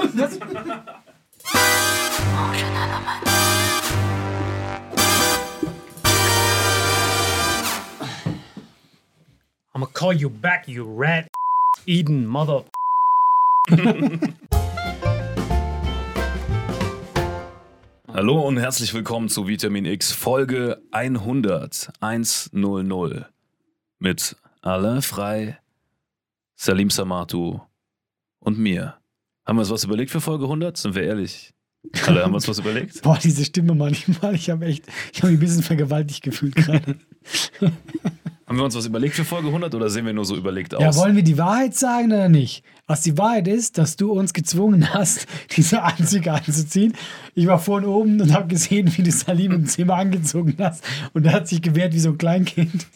I'm gonna call you back, you rat Eden mother. Hallo und herzlich willkommen zu Vitamin X Folge 100 100 mit Alain Frei, Salim Samatu und mir. Haben wir uns was überlegt für Folge 100? Sind wir ehrlich? Alle haben wir uns was überlegt? Boah, diese Stimme manchmal, ich habe echt, ich habe mich ein bisschen vergewaltigt gefühlt gerade. Haben wir uns was überlegt für Folge 100 oder sehen wir nur so überlegt aus? Ja, wollen wir die Wahrheit sagen oder nicht? Was die Wahrheit ist, dass du uns gezwungen hast, diese Anzüge anzuziehen. Ich war vorhin oben und habe gesehen, wie du Salim im Zimmer angezogen hast und er hat sich gewehrt wie so ein Kleinkind.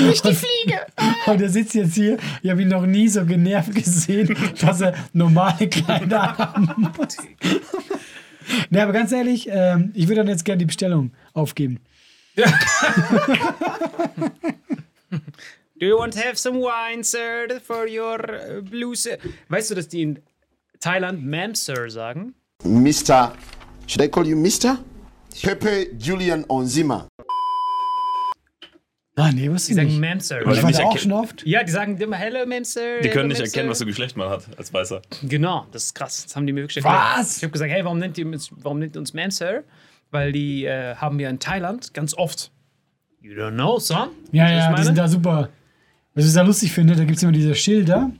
Nicht die Fliege! Und er sitzt jetzt hier. Ich habe ihn noch nie so genervt gesehen, dass er normale Kleider haben muss. Ne, aber ganz ehrlich, ähm, ich würde dann jetzt gerne die Bestellung aufgeben. Do you want to have some wine, sir, for your uh, blue sir? Weißt du, dass die in Thailand Ma'am, Sir sagen? Mr. Should I call you Mr? Pepe Julian Onzima. Ah, nee, wusste Die ich sagen nicht. Ma'am, Sir. Weil die nicht da auch schon oft. Ja, die sagen immer Hello, Ma'am, Sir. Die können hello, nicht erkennen, was für Geschlecht man hat als Weißer. Genau, das ist krass. Das haben die mir wirklich Was? Ich habe gesagt, hey, warum nennt ihr uns, warum nennt uns Ma'am, Sir? Weil die äh, haben ja in Thailand ganz oft. You don't know, son? Ja, was ja, die sind da super. Was ich sehr lustig finde, da gibt es immer diese Schilder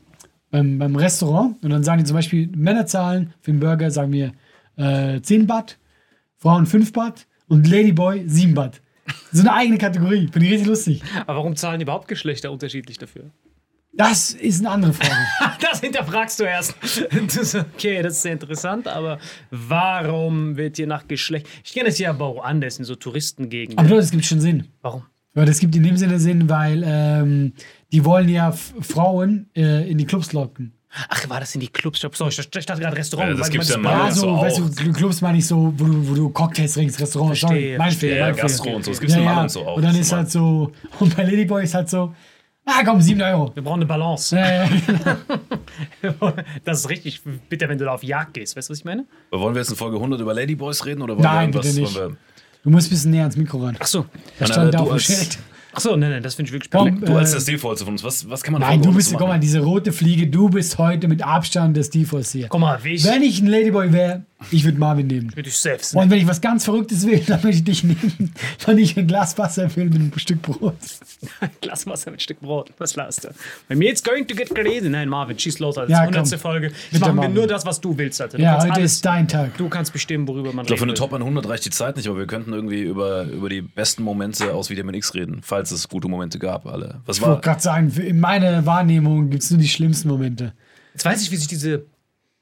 beim, beim Restaurant und dann sagen die zum Beispiel, Männer zahlen für einen Burger, sagen wir äh, 10 Baht, Frauen 5 Baht und Ladyboy 7 Baht. So eine eigene Kategorie. Finde ich richtig lustig. Aber warum zahlen überhaupt Geschlechter unterschiedlich dafür? Das ist eine andere Frage. Das hinterfragst du erst. Das, okay, das ist sehr interessant, aber warum wird hier nach Geschlecht. Ich kenne es ja aber auch anders in so Touristengegenden. Aber das gibt schon Sinn. Warum? Ja, das gibt in dem Sinne Sinn, weil ähm, die wollen ja Frauen äh, in die Clubs locken. Ach, war das in die Clubs? Sorry, ich dachte gerade Restaurant. Ja, das weil gibt's man- ja Ja, so, so weißt auch. du, Clubs meine ich so, wo du, wo du Cocktails trinkst, Restaurant. Verstehe, sorry, mein verstehe. Mein. Gastro und so. Das gibt's Ja, ja. Allem so auch. Und dann ist halt so, und bei Ladyboy ist halt so, ah komm, 7 Euro. Wir brauchen eine Balance. Ja, ja. Das ist richtig bitter, wenn du da auf Jagd gehst. Weißt du, was ich meine? Wollen wir jetzt in Folge 100 über Ladyboys reden oder wollen Nein, wir irgendwas? bitte nicht. Wollen wir, Du musst ein bisschen näher ans Mikro ran. Ach so. Da stand da auf dem als- Schild. Ach so, nein, nein, das finde ich wirklich Komm, du als äh, der Stilvollste von uns, was, was kann man in Nein, du 100 bist, guck mal, diese rote Fliege, du bist heute mit Abstand der Stilvollste hier. Guck mal, wie ich Wenn ich ein Ladyboy wäre, ich würde Marvin nehmen. mit dich selbst. Und wenn ich was ganz Verrücktes will, dann würde ich dich nehmen, wenn ich ein Glas Wasser will mit einem Stück Brot. Glas Wasser mit Stück Brot. Was lasst du? Bei mir it's going to get crazy. Nein, Marvin, schieß los als Ja, 100. komm. Folge. Jetzt machen wir nur das, was du willst, Alter. Du Ja, heute alles, ist dein Tag. Du kannst bestimmen, worüber man Ich glaube, für eine redet. Top 100 reicht die Zeit nicht, aber wir könnten irgendwie über, über die besten Momente aus Vitamin X reden, falls es gute Momente gab, alle. Was Ich wollte gerade sagen, in meiner Wahrnehmung gibt es nur die schlimmsten Momente. Jetzt weiß ich, wie sich diese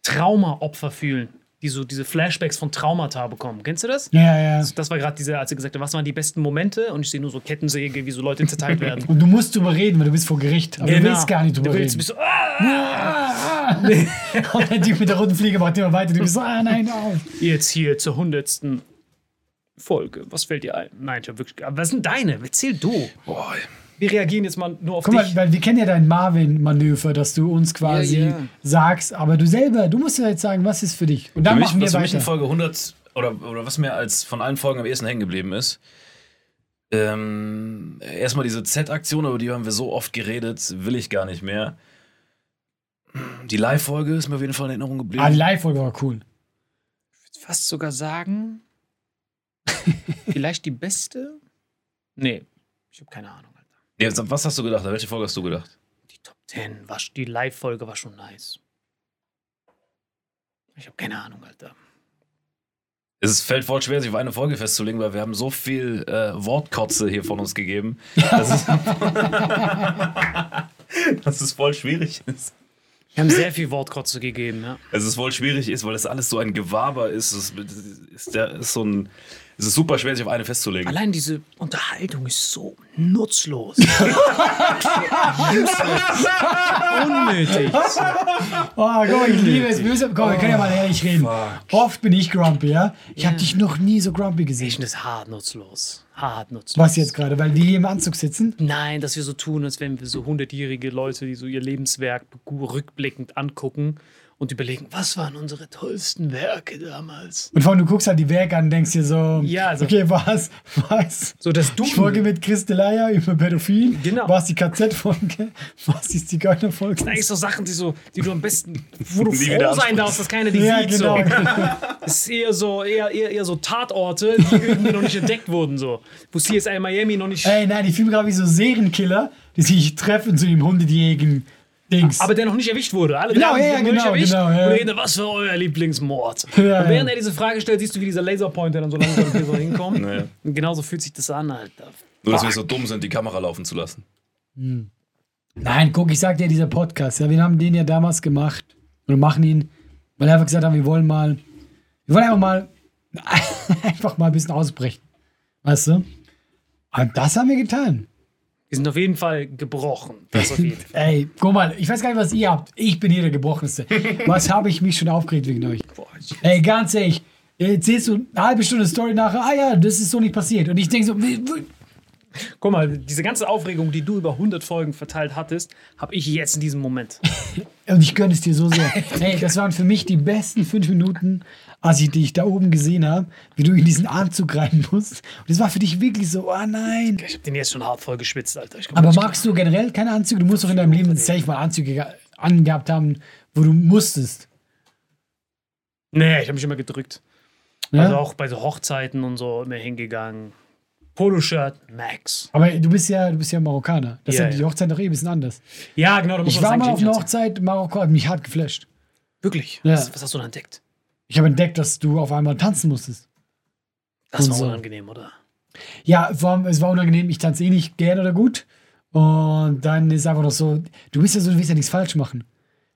Trauma-Opfer fühlen, die so diese Flashbacks von Traumata bekommen. Kennst du das? Ja, ja. Das war gerade diese, als er gesagt hat, was waren die besten Momente? Und ich sehe nur so Kettensäge, wie so Leute zerteilt werden. Und du musst drüber reden, weil du bist vor Gericht. Aber du willst gar nicht drüber Genau. du willst, reden. bist so, ah! Und der Typ mit der roten Fliege macht immer weiter. Du bist so, ah nein, auf. Jetzt hier zur hundertsten Folge. Was fällt dir ein? Nein, ich hab wirklich. Aber was sind deine? Erzähl du. Boah, Wir reagieren jetzt mal nur auf Guck mal, dich. weil wir kennen ja dein Marvin-Manöver, dass du uns quasi Ja, ja. sagst, aber du selber, du musst ja jetzt sagen, was ist für dich. Und dann für mich, machen wir was für mich in weiter. Folge 100 oder, oder was mir als von allen Folgen am ehesten hängen geblieben ist, ähm, erstmal diese Z-Aktion, über die haben wir so oft geredet, will ich gar nicht mehr. Die Live-Folge ist mir auf jeden Fall in Erinnerung geblieben. Ah, die Live-Folge war cool. fast sogar sagen, vielleicht die beste? Nee, ich habe keine Ahnung. Alter. Ja, was hast du gedacht? An welche Folge hast du gedacht? Die Top 10, war, die Live-Folge war schon nice. Ich habe keine Ahnung, Alter. Es fällt voll schwer, sich auf eine Folge festzulegen, weil wir haben so viel äh, Wortkotze hier von uns gegeben, dass es, dass es voll schwierig ist. Wir haben sehr viel Wortkotze gegeben, ja. Es ist voll schwierig ist, weil das alles so ein Gewaber ist. Es ist, der, ist so ein, es ist super schwer, sich auf eine festzulegen. Allein diese Unterhaltung ist so nutzlos. Unnötig. Oh, guck mal, ich liebe es. Böse. Komm, wir können ja mal ehrlich reden. Oft bin ich grumpy, ja? Ich habe dich noch nie so grumpy Ich gesehen. finde das hart nutzlos. Hart nutzlos. Was jetzt gerade? Weil die hier im Anzug sitzen? Nein, dass wir so tun, als wären wir so hundertjährige Leute, die so ihr Lebenswerk rückblickend angucken und überlegen, was waren unsere tollsten Werke damals? Und vor allem, du guckst halt die Werke an und denkst dir so, Ja, also- okay, was? Was? So, dass du. Die Folge mit Christelaya über Pädophil? Genau. Was die KZ-Folge? Was die Zigeunerfolge? Das sind eigentlich so Sachen, die, so, die du am besten, wo du froh sein darfst, dass keiner die Ja, sieht. genau. So. Es ist eher so, eher, eher, eher so Tatorte, die irgendwie noch nicht entdeckt wurden. So. Wo CSI Miami noch nicht. Ey, nein, die filmen gerade wie so Serienkiller, die sich treffen zu dem hundejährigen Dings. Aber der noch nicht erwischt wurde. Alle Genau, drei ja, noch nicht genau, erwischt. genau, ja. Und reden, was war euer Lieblingsmord? Ja, und ja. während er diese Frage stellt, siehst du, wie dieser Laserpointer dann so langsam hier so hinkommt. Naja. Und genauso fühlt sich das an, Alter. Nur, dass wir so dumm sind, die Kamera laufen zu lassen. Nein, guck, ich sag dir, dieser Podcast, ja, wir haben den ja damals gemacht oder machen ihn, weil wir einfach gesagt haben, wir wollen mal, wir wollen einfach mal, einfach mal ein bisschen ausbrechen. Weißt du? Und das haben wir getan. Wir sind auf jeden Fall gebrochen. Das auf jeden Fall. Ey, guck mal, ich weiß gar nicht, was ihr habt. Ich bin hier der Gebrochenste. Was habe ich mich schon aufgeregt wegen euch? Ey, ganz ehrlich, erzählst du eine halbe Stunde Story nachher, ah ja, das ist so nicht passiert. Und ich denke so, wie- Guck mal, diese ganze Aufregung, die du über 100 Folgen verteilt hattest, habe ich jetzt in diesem Moment. Und ich gönne es dir so sehr. Ey, das waren für mich die besten fünf Minuten, als ich dich da oben gesehen habe, wie du in diesen Anzug rein musst. Und das war für dich wirklich so, oh nein. Ich habe den jetzt schon hart voll geschwitzt, Alter. Aber magst du generell keine Anzüge? Du musst doch in deinem Leben safe mal Anzüge ge- angehabt haben, wo du musstest. Nee, ich habe mich immer gedrückt. Ja? Also auch bei so Hochzeiten und so immer hingegangen. Poloshirt Max. Aber du bist ja, du bist ja Marokkaner. Das Ja, ist ja die. Hochzeit doch eh ein bisschen anders. Ja, genau. Ich war mal auf einer Hochzeit Marokko, hat mich hart geflasht. Wirklich? Ja. Was, was hast du da entdeckt? Ich habe entdeckt, dass du auf einmal tanzen musstest. Das Und war so. unangenehm, oder? Ja, allem, es war unangenehm, ich tanze eh nicht gern oder gut. Und dann ist einfach noch so, du bist ja so, du willst ja nichts falsch machen.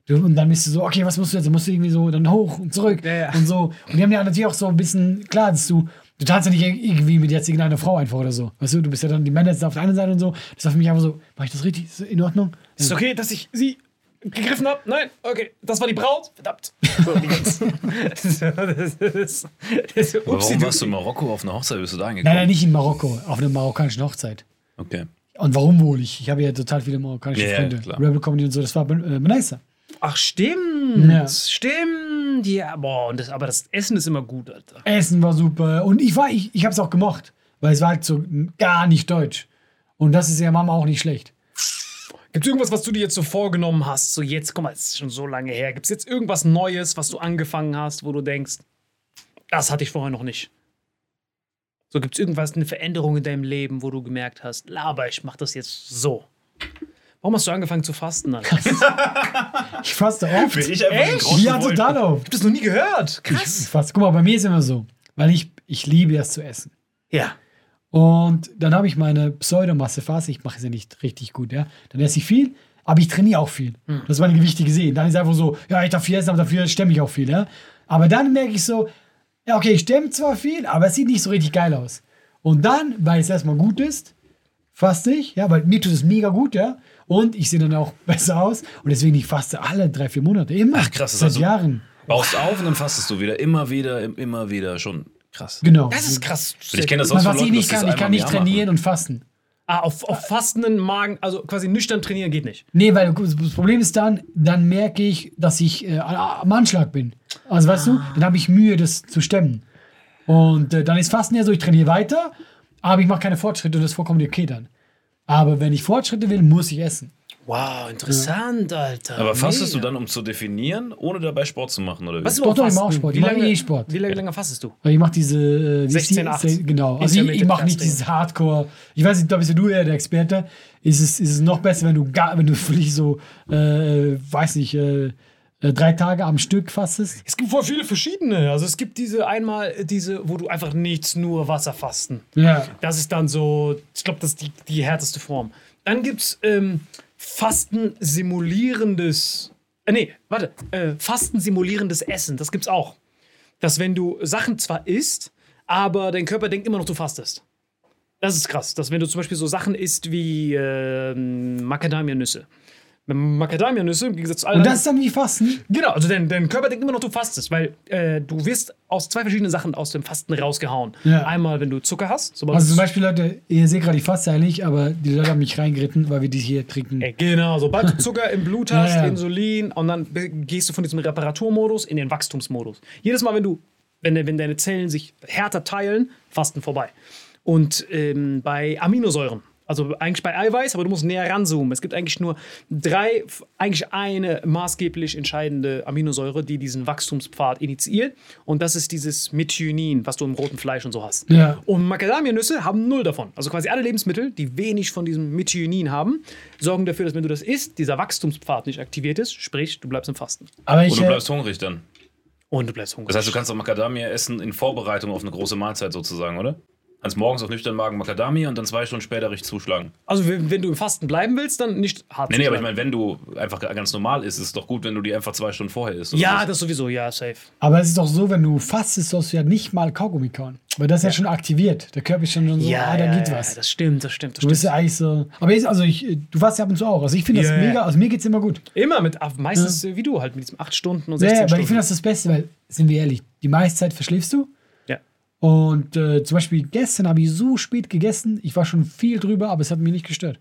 Und dann bist du so, okay, was musst du jetzt? Dann musst du irgendwie so dann hoch und zurück Ja, ja. und so. Und die haben ja natürlich auch so ein bisschen, klar, dass du, du tanzt ja nicht irgendwie mit jetzt irgendeiner Frau einfach oder so. Weißt du, du bist ja dann die Männer jetzt auf der einen Seite und so. Das war für mich einfach so, mach ich das richtig? Ist das in Ordnung? Ist okay, dass ich sie gegriffen habe? Nein? Okay. Das war die Braut? Verdammt. So, das ist, das ist, das warum warst du in Marokko auf einer Hochzeit? Bist du da Nein, angekommen? nein, nicht in Marokko, auf einer marokkanischen Hochzeit. Okay. Und warum wohl? Ich, ich habe ja total viele marokkanische ja, Freunde. klar. Rebel Comedy und so, das war äh, Benaisa. Ach, stimmt. Ja. Stimmt. Ja, boah, und das, aber das Essen ist immer gut, Alter. Essen war super. Und ich war, ich, ich habe es auch gemocht, weil es war halt so gar nicht deutsch. Und das ist ja Mama auch nicht schlecht. Gibt es irgendwas, was du dir jetzt so vorgenommen hast? So jetzt, guck mal, es ist schon so lange her. Gibt es jetzt irgendwas Neues, was du angefangen hast, wo du denkst, das hatte ich vorher noch nicht? So gibt es irgendwas, eine Veränderung in deinem Leben, wo du gemerkt hast, laber, ich mach das jetzt so. Warum hast du angefangen zu fasten, Alter? Ich Ich faste oft. ich einfach Ja, total oft. hab das noch nie gehört. Ich faste. Guck mal, bei mir ist immer so, weil ich, ich liebe es zu essen. Ja. Und dann habe ich meine Pseudomasse-Phase. Ich mache es ja nicht richtig gut, ja. Dann esse ich viel, aber ich trainiere auch viel. Hm. Das ist meine Gewichte gesehen. Dann ist einfach so, ja, ich darf viel essen, aber dafür stemme ich auch viel, ja. Aber dann merke ich so, ja, okay, ich stemme zwar viel, aber es sieht nicht so richtig geil aus. Und dann, weil es erstmal gut ist, faste ich, ja, weil mir tut es mega gut, ja. Und ich sehe dann auch besser aus. Und deswegen, ich faste alle drei, vier Monate. Immer. Ach, krass, das Seit ist also- Jahren. Baust auf und dann fastest du wieder. Immer wieder, im- immer wieder. Schon krass. Genau. Das ist krass. Ich kenne das auch Man, von was ich nicht kann, ich kann nicht trainieren machen. und fasten. Ah, auf, auf fastenden Magen, also quasi nüchtern trainieren geht nicht. Nee, weil das Problem ist dann, dann merke ich, dass ich äh, am Anschlag bin. Also weißt du, dann habe ich Mühe, das zu stemmen. Und äh, dann ist Fasten ja so, ich trainiere weiter, aber ich mache keine Fortschritte und das ist vollkommen okay dann. Aber wenn ich Fortschritte will, muss ich essen. Wow, interessant, Alter. Aber fastest du Mega. dann, um zu definieren, ohne dabei Sport zu machen? Oder wie? Was ist Doch, doch, ich mach Fasten? Sport. Wie Ich lange, eh Sport. Wie lange, lange fastest du? Weil ich mache diese äh, wie ist die- 16, 8. se- Genau. Also ich, ich mache nicht dieses Hardcore. Ich weiß nicht, da bist ja du eher der Experte. Ist es, ist es noch besser, wenn du gar, wenn du wirklich so, äh, weiß nicht, äh, drei Tage am Stück fastest? Es gibt voll viele verschiedene. Also es gibt diese einmal diese, wo du einfach nichts, nur Wasser fasten. Ja. Das ist dann so, ich glaube, das ist die, die härteste Form. Dann gibt es ähm, Fasten simulierendes, äh, nee, warte, äh, Fasten simulierendes Essen, das gibt's auch. Dass wenn du Sachen zwar isst, aber dein Körper denkt immer noch, du fastest. Das ist krass, dass wenn du zum Beispiel so Sachen isst wie ähm, Macadamianüsse. Macadamianüsse, im Gegensatz zu allen Und das ist dann wie Fasten? Genau, also dein, dein Körper denkt immer noch, du fastest, weil äh, du wirst aus zwei verschiedenen Sachen aus dem Fasten rausgehauen. Ja. Einmal, wenn du Zucker hast. Also zum Beispiel, Leute, ihr seht gerade, ich faste eigentlich, aber die Leute haben mich reingeritten, weil wir die hier trinken. Äh, Genau, sobald du Zucker im Blut hast, Ja, ja. Insulin und dann gehst du von diesem Reparaturmodus in den Wachstumsmodus. Jedes Mal, wenn du, wenn, wenn deine Zellen sich härter teilen, Fasten vorbei. Und ähm, bei Aminosäuren, also eigentlich bei Eiweiß, aber du musst näher ranzoomen. Es gibt eigentlich nur drei, eigentlich eine maßgeblich entscheidende Aminosäure, die diesen Wachstumspfad initiiert. Und das ist dieses Methionin, was du im roten Fleisch und so hast. Ja. Und Macadamianüsse haben null davon. Also quasi alle Lebensmittel, die wenig von diesem Methionin haben, sorgen dafür, dass wenn du das isst, dieser Wachstumspfad nicht aktiviert ist, sprich, du bleibst im Fasten. Aber ich, Und du äh, bleibst hungrig dann. Und du bleibst hungrig. Das heißt, du kannst auch Macadamia essen in Vorbereitung auf eine große Mahlzeit sozusagen, oder? Kannst morgens auf nüchternen Magen Macadamia und dann zwei Stunden später richtig zuschlagen. also wenn, wenn du im Fasten bleiben willst, dann nicht hart Nee, nee, aber ich meine, wenn du einfach ganz normal isst, ist es doch gut, wenn du die einfach zwei Stunden vorher isst. Ja, was? das sowieso, ja, safe. aber es ist doch so, wenn du fastest, sollst du ja nicht mal Kaugummi kauen. Weil das ist ja, schon aktiviert. Der Körper ist schon so, ah, da geht ja, was. das stimmt, das stimmt, das du bist stimmt. ja eigentlich so. Aber jetzt, also ich, du fast ja ab und zu auch. Also ich finde das Ja, ja. mega, also mir geht's immer gut. Immer mit, ah, meistens wie du, halt mit diesem 8 Stunden und 16 Ja, ja, aber Stunden. ich finde das das Beste, weil, sind wir ehrlich, die meiste Zeit verschläfst du. Und äh, zum Beispiel gestern habe ich so spät gegessen, ich war schon viel drüber, aber es hat mich nicht gestört.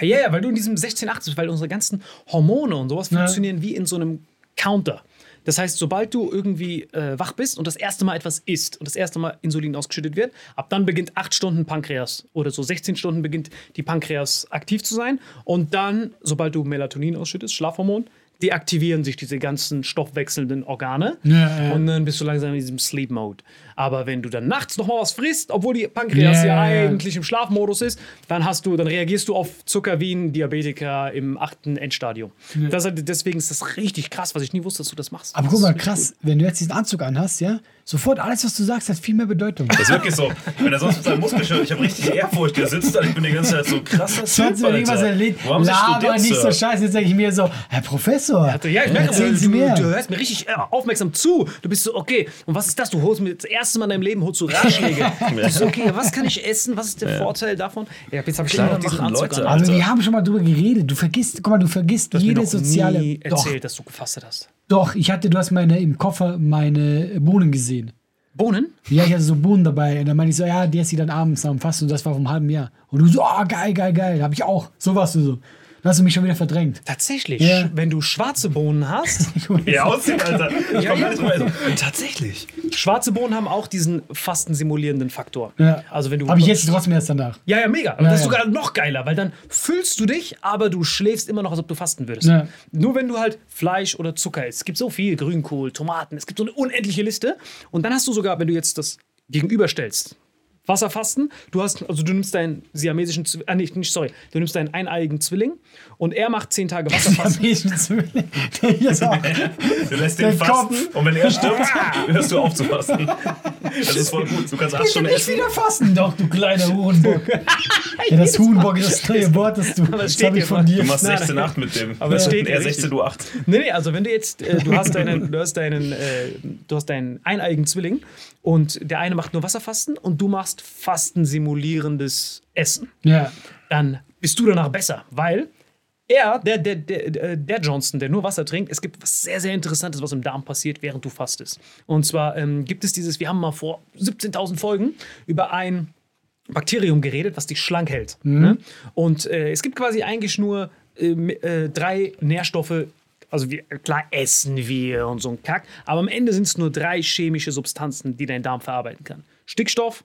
Ja, ja, weil du in diesem 16, 8 bist, weil unsere ganzen Hormone und sowas Ja. funktionieren wie in so einem Counter. Das heißt, sobald du irgendwie äh, wach bist und das erste Mal etwas isst und das erste Mal Insulin ausgeschüttet wird, ab dann beginnt 8 Stunden Pankreas oder so 16 Stunden beginnt die Pankreas aktiv zu sein und dann, sobald du Melatonin ausschüttest, Schlafhormon, deaktivieren sich diese ganzen stoffwechselnden Organe Ja, ja. und dann bist du langsam in diesem Sleep Mode. Aber wenn du dann nachts noch mal was frisst, obwohl die Pankreas Ja, ja, ja, ja. eigentlich im Schlafmodus ist, dann hast du, dann reagierst du auf Zucker wie ein Diabetiker im achten Endstadium. Das, ist- deswegen ist das richtig krass, was ich nie wusste, dass du das machst. Aber Das guck mal, krass, wenn du jetzt diesen Anzug anhast, ja, sofort alles, was du sagst, hat viel mehr Bedeutung. Das ist wirklich so. Wenn er sonst mit seinem Muskelshirt, ich habe richtig Ehrfurcht, der sitzt da, ich bin die ganze Zeit so krasser Sonst wenn irgendwas erlebt, Wo haben Sie laber nicht so scheiße. Jetzt denke ich mir so, Herr Professor, gut. Ja, ich merke, erzählen du, Sie mehr. du, du hörst mir richtig äh, aufmerksam zu. Du bist so, okay, und was ist das? Du holst mir das erste Mal in deinem Leben holst du Ratschläge. So, okay, was kann ich essen? Was ist der Vorteil davon? Ja, jetzt habe ich Klar immer noch diesen Leute. an. Also wir haben schon mal drüber geredet. Du vergisst, guck mal, du vergisst Du jede soziale. nie Doch, erzählt, dass du gefastet hast. doch, ich hatte, du hast meine im Koffer meine Bohnen gesehen. Bohnen? Ja, ich hatte so Bohnen dabei. Und dann meinte ich so, ja, die ist sie dann abends am Fasten und das war vom halben Jahr. Und du so, ah, geil, geil, geil. Hab ich auch. So warst du so. Dann hast du mich schon wieder verdrängt. Tatsächlich. Ja. Wenn du schwarze Bohnen hast, Wie aussieht, Alter. Ich Ja, ja. drüber. Also, Tatsächlich. schwarze Bohnen haben auch diesen fasten simulierenden Faktor. Ja. Also wenn du Aber ich esse trotzdem erst danach. Ja, ja, mega. Und Ja, das ist ja. sogar noch geiler, weil dann füllst du dich, aber du schläfst immer noch, als ob du fasten würdest. Ja. Nur wenn du halt Fleisch oder Zucker isst. Es gibt so viel, Grünkohl, Tomaten, es gibt so eine unendliche Liste. Und dann hast du sogar, wenn du jetzt das gegenüberstellst, Wasserfasten, du hast, also du nimmst deinen siamesischen Zwilling, ah, nicht, nicht, sorry, du nimmst deinen eineigen Zwilling und er macht zehn Tage Wasserfasten. Siamesischen Zwilling. Du lässt den fasten Kopf. und wenn er stirbt, hörst du auf zu fasten. Das ist voll gut. Du kannst acht Ich Stunden nicht essen. wieder fasten, doch, du kleiner Hurenbock. ja, das Hurenbock ist das neue Wort, das du. Das steht habe ich hier von dir. Du machst Nein, 16,8 mit dem. Aber es steht er hier richtig. 16, du 8. Nee, nee, also wenn du jetzt, äh, du hast deinen, du hast deinen, äh, du hast deinen eineigen Zwilling und der eine macht nur Wasserfasten und du machst Fasten simulierendes Essen, Ja. dann bist du danach besser, weil er, der, der, der, der Johnson, der nur Wasser trinkt, es gibt was sehr, sehr Interessantes, was im Darm passiert, während du fastest. Und zwar ähm, gibt es dieses, wir haben mal vor 17.000 Folgen über ein Bakterium geredet, was dich schlank hält. Ne? Und äh, es gibt quasi eigentlich nur ähm, äh, drei Nährstoffe. Also wir, klar essen wir und so ein Kack, aber am Ende sind es nur drei chemische Substanzen, die dein Darm verarbeiten kann. Stickstoff,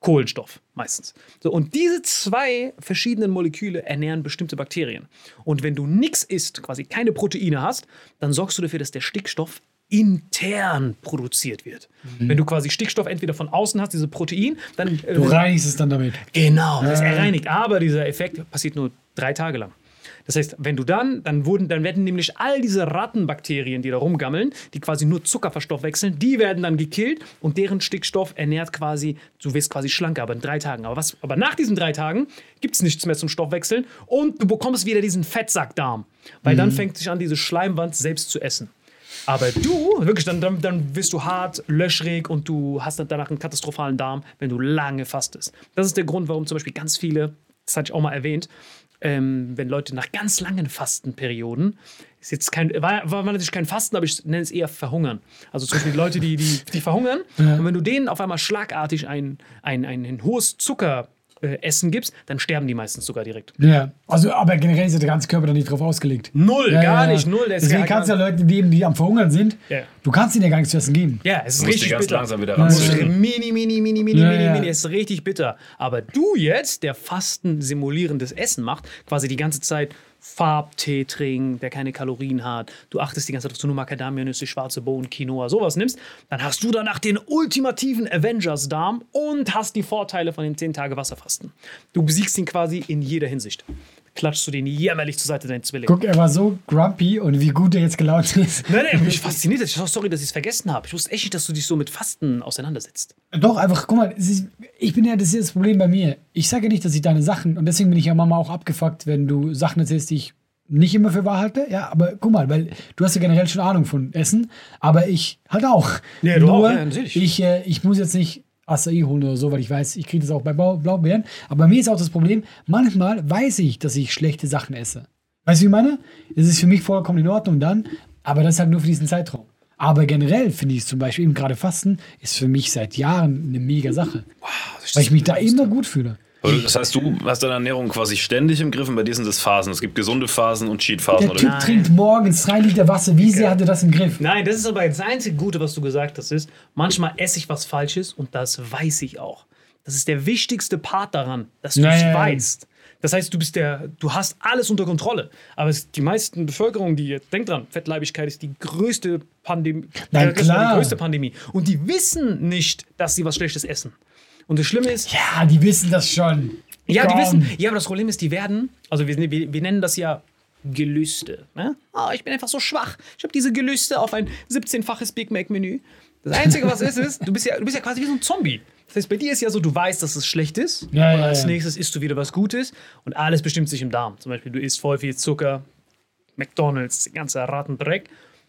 Kohlenstoff meistens. So, und diese zwei verschiedenen Moleküle ernähren bestimmte Bakterien. Und wenn du nichts isst, quasi keine Proteine hast, dann sorgst du dafür, dass der Stickstoff intern produziert wird. Wenn du quasi Stickstoff entweder von außen hast, diese Protein, dann äh, Du reinigst es dann damit. Genau, das er reinigt. Aber dieser Effekt passiert nur drei Tage lang. Das heißt, wenn du dann, dann wurden, dann werden nämlich all diese Rattenbakterien, die da rumgammeln, die quasi nur Zucker verstoffwechseln, die werden dann gekillt und deren Stickstoff ernährt quasi, du wirst quasi schlanker, aber in drei Tagen. Aber, was, aber nach diesen drei Tagen gibt es nichts mehr zum Stoffwechseln und du bekommst wieder diesen Fettsackdarm. Weil dann fängt sich an, diese Schleimwand selbst zu essen. Aber du, wirklich, dann, dann, dann wirst du hart, löchrig und du hast dann danach einen katastrophalen Darm, wenn du lange fastest. Das ist der Grund, warum zum Beispiel ganz viele, das hatte ich auch mal erwähnt, ähm, wenn Leute nach ganz langen Fastenperioden, ist jetzt kein, war, war natürlich kein Fasten, aber ich nenne es eher Verhungern. Also zum Beispiel Leute, die, die, die verhungern, und wenn du denen auf einmal schlagartig ein, ein, ein, ein hohes Zucker äh, Essen gibst, dann sterben die meistens sogar direkt. Ja. Also, aber generell ist der ganze Körper da nicht drauf ausgelegt. Null, Ja, gar ja. nicht, null. Deswegen kannst du ja Leute geben, die am Verhungern sind, Ja. du kannst ihnen ja gar nichts zu essen geben. Ja, es ist Du musst richtig ganz bitter. langsam wieder ranzüchten. Mini, mini, mini, mini, Ja, mini, ja. mini. Es ist richtig bitter. Aber du jetzt, der Fasten simulierendes Essen macht, quasi die ganze Zeit Farbtee trinken, der keine Kalorien hat, du achtest die ganze Zeit, dass du nur Macadamia-Nüsse, schwarze Bohnen, Quinoa, sowas nimmst, dann hast du danach den ultimativen Avengers-Darm und hast die Vorteile von den 10 Tage Wasserfasten. Du besiegst ihn quasi in jeder Hinsicht. Klatschst du den jämmerlich zur Seite, dein Zwilling. Guck, er war so grumpy und wie gut er jetzt gelaunt ist. Nein, nein, mich fasziniert das. Sorry, dass ich es vergessen habe. Ich wusste echt nicht, dass du dich so mit Fasten auseinandersetzt. Doch, einfach, guck mal, ich bin ja, das ist das Problem bei mir. Ich sage ja nicht, dass ich deine Sachen, und deswegen bin ich ja Mama auch abgefuckt, wenn du Sachen erzählst, die ich nicht immer für wahr halte. Ja, aber guck mal, weil du hast ja generell schon Ahnung von Essen, aber ich halt auch. Ja, du Nur, auch, ja, natürlich. Ich, äh, ich muss jetzt nicht Acai holen oder so, weil ich weiß, ich kriege das auch bei Blau Blaubeeren. Aber bei mir ist auch das Problem, manchmal weiß ich, dass ich schlechte Sachen esse. Weißt du, wie ich meine? Es ist für mich vollkommen in Ordnung dann, aber das ist halt nur für diesen Zeitraum. Aber generell finde ich es zum Beispiel, eben gerade Fasten, ist für mich seit Jahren eine mega Sache. weil ich mich da immer gut fühle. Das heißt, du hast deine Ernährung quasi ständig im Griff und bei dir sind es Phasen. Es gibt gesunde Phasen und Cheat-Phasen. Der Oder? Typ trinkt morgens drei Liter Wasser. Wie sehr hat er das im Griff? Nein, das ist aber das einzige Gute, was du gesagt hast, ist, manchmal esse ich was Falsches und das weiß ich auch. Das ist der wichtigste Part daran, dass du es weißt. Das heißt, du bist der, du hast alles unter Kontrolle. Aber es, die meisten Bevölkerung, die denkt dran, Fettleibigkeit ist die größte Pandemie. Ist klar. Die größte Pandemie. Und die wissen nicht, dass sie was Schlechtes essen. Und das Schlimme ist, Ja, die wissen das schon. ja, die Komm. wissen. Ja, aber das Problem ist, die werden, also wir, wir, wir nennen das ja Gelüste. Ne? Oh, ich bin einfach so schwach. Ich habe diese Gelüste auf ein 17-faches Big Mac-Menü. Das Einzige, was ist, ist, du bist, ja, du bist ja quasi wie so ein Zombie. Das heißt, bei dir ist ja so, du weißt, dass es schlecht ist. Ja, und ja, als ja. nächstes isst du wieder was Gutes. Und alles bestimmt sich im Darm. Zum Beispiel, du isst voll viel Zucker, McDonalds, ganzer Ratendreck.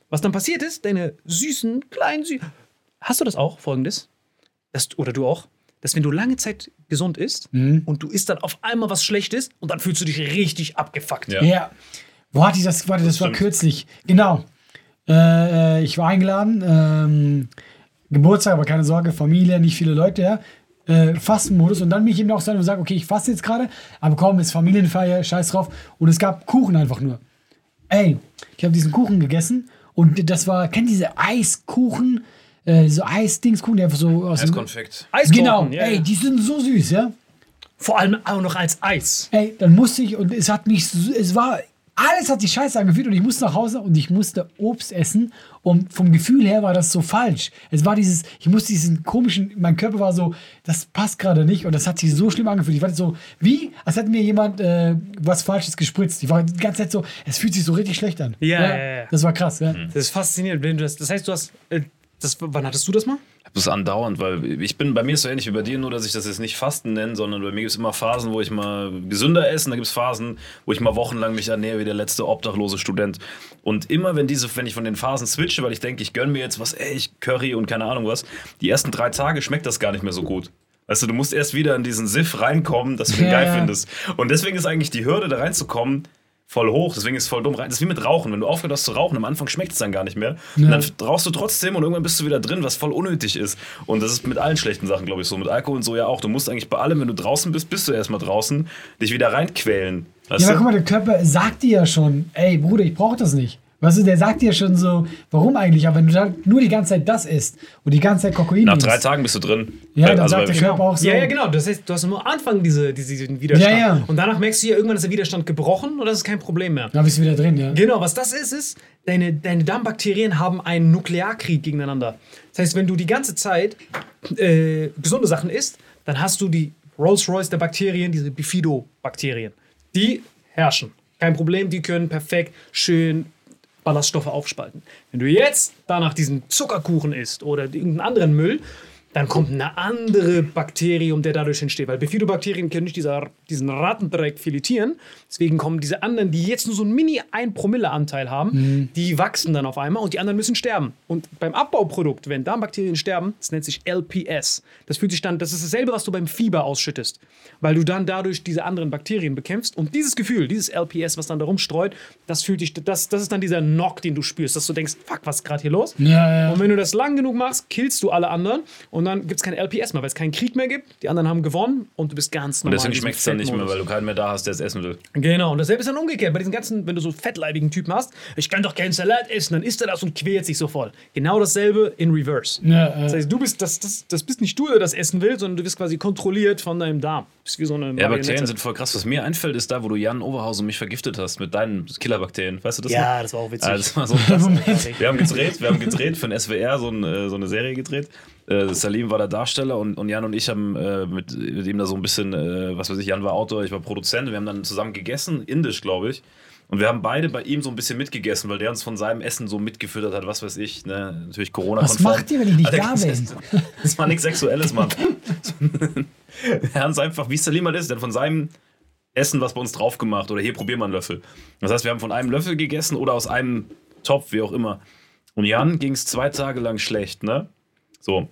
Was dann passiert ist, deine süßen, kleinen, süßen. Hast du das auch, folgendes? dass, oder du auch, dass wenn du lange Zeit gesund isst Mhm. und du isst dann auf einmal was Schlechtes und dann fühlst du dich richtig abgefuckt. Ja. Ja. Wo hatte ich das? Warte, das, war stimmt. kürzlich. Genau. Äh, ich war eingeladen. Ähm, Geburtstag, aber keine Sorge, Familie, nicht viele Leute, ja. Äh, Fastenmodus und dann bin ich eben auch so und sage, okay, ich faste jetzt gerade, aber komm, ist Familienfeier, scheiß drauf. Und es gab Kuchen einfach nur. Ey, ich habe diesen Kuchen gegessen und das war, kennt ihr diese Eiskuchen, äh, so Eisdingskuchen, die einfach so aus Eiskonfekt. Eiskuchen, Genau, ja, ey, ja. die sind so süß, ja. Vor allem auch noch als Eis. Ey, dann musste ich und es hat mich, so- es war, alles hat sich scheiße angefühlt und ich musste nach Hause und ich musste Obst essen und vom Gefühl her war das so falsch. Es war dieses, ich musste diesen komischen, mein Körper war so, das passt gerade nicht und das hat sich so schlimm angefühlt. Ich war so, wie, als hätte mir jemand äh, was Falsches gespritzt. Ich war die ganze Zeit so, es fühlt sich so richtig schlecht an. Ja, ja, ja. Das war krass, ja. Das ist faszinierend. Das heißt, du hast. Äh, das, wann hattest du das mal? Das ist andauernd, weil ich bin, bei mir ist so ähnlich wie bei dir, nur dass ich das jetzt nicht Fasten nenne, sondern bei mir gibt es immer Phasen, wo ich mal gesünder esse, und da gibt es Phasen, wo ich mal wochenlang mich ernähre wie der letzte obdachlose Student. Und immer wenn diese, wenn ich von den Phasen switche, weil ich denke, ich gönne mir jetzt was, ey, ich Curry und keine Ahnung was, die ersten drei Tage schmeckt das gar nicht mehr so gut. Weißt du, du musst erst wieder in diesen Siff reinkommen, dass du den Ja, geil findest. Und deswegen ist eigentlich die Hürde, da reinzukommen, voll hoch. Deswegen ist es voll dumm rein. Das ist wie mit Rauchen. Wenn du aufhörst zu rauchen, am Anfang schmeckt es dann gar nicht mehr. Und dann rauchst du trotzdem und irgendwann bist du wieder drin, was voll unnötig ist. Und das ist mit allen schlechten Sachen, glaube ich, so. Mit Alkohol und so ja auch. Du musst eigentlich bei allem, wenn du draußen bist, bist du erstmal draußen, dich wieder reinquälen. Weißt Ja, aber guck mal, der Körper sagt dir ja schon, ey Bruder, ich brauche das nicht. Weißt du, der sagt dir schon so, warum eigentlich? Aber wenn du dann nur die ganze Zeit das isst und die ganze Zeit Kokain Nach drei Tagen bist du drin. Ja, Weil- dann also sagt der Körper auch so. Ja, ja, genau. Das heißt, du hast nur am Anfang diese, diese, diesen Widerstand. Ja, ja. Und danach merkst du ja, irgendwann ist der Widerstand gebrochen und das ist kein Problem mehr. Da bist du wieder drin, ja. Genau, was das ist, ist, deine, deine Darmbakterien haben einen Nuklearkrieg gegeneinander. Das heißt, wenn du die ganze Zeit äh, gesunde Sachen isst, dann hast du die Rolls-Royce der Bakterien, diese Bifidobakterien. Die herrschen. Kein Problem, die können perfekt schön Ballaststoffe aufspalten. Wenn du jetzt danach diesen Zuckerkuchen isst oder irgendeinen anderen Müll, dann kommt eine andere Bakterium, der dadurch entsteht. Weil Bifidobakterien können nicht dieser, diesen Ratendreck filetieren. Deswegen kommen diese anderen, die jetzt nur so ein mini 1 Promille Anteil haben, die wachsen dann auf einmal und die anderen müssen sterben. Und beim Abbauprodukt, wenn Darmbakterien sterben, das nennt sich LPS. Das fühlt sich dann, das ist dasselbe, was du beim Fieber ausschüttest. Weil du dann dadurch diese anderen Bakterien bekämpfst. Und dieses Gefühl, dieses LPS, was dann da rumstreut, das fühlt dich, das, das ist dann dieser Knock, den du spürst, dass du denkst, fuck, was ist gerade hier los? Ja, ja. Und wenn du das lang genug machst, killst du alle anderen und dann gibt es kein LPS mehr, weil es keinen Krieg mehr gibt. Die anderen haben gewonnen und du bist ganz Und normal. deswegen in diesem schmeckt es dann nicht mehr, weil du keinen mehr da hast, der es essen will. Genau, und dasselbe ist dann umgekehrt. Bei diesen ganzen, wenn du so fettleibigen Typen hast, ich kann doch keinen Salat essen, dann isst er das und quält sich so voll. Genau dasselbe in Reverse. Ja, äh. Das heißt, du bist, das, das, das bist nicht du, der das essen will, sondern du wirst quasi kontrolliert von deinem Darm. Bist wie so eine Ja. Bakterien sind voll krass. Was mir einfällt, ist da, wo du Jan Oberhausen mich vergiftet hast mit deinen Killerbakterien. Weißt du das Ja, noch? das war auch witzig. Ah, das war so. Wir haben gedreht, wir haben gedreht für den SWR so, ein, äh, so eine Serie gedreht. Äh, Salim war der Darsteller und, und Jan und ich haben äh, mit, mit ihm da so ein bisschen, äh, was weiß ich, Jan war Autor, ich war Produzent. Wir haben dann zusammen gegessen, indisch, glaube ich. Und wir haben beide bei ihm so ein bisschen mitgegessen, weil der uns von seinem Essen so mitgefüttert hat, was weiß ich, ne? natürlich corona Was macht ihr, wenn ich nicht da das, bin? das war nichts Sexuelles, Mann. er hat uns einfach, wie Salim halt ist, hat von seinem Essen was bei uns drauf gemacht oder hier probier mal einen Löffel. Das heißt, wir haben von einem Löffel gegessen oder aus einem Topf, wie auch immer. Und Jan ging es zwei Tage lang schlecht, ne? So.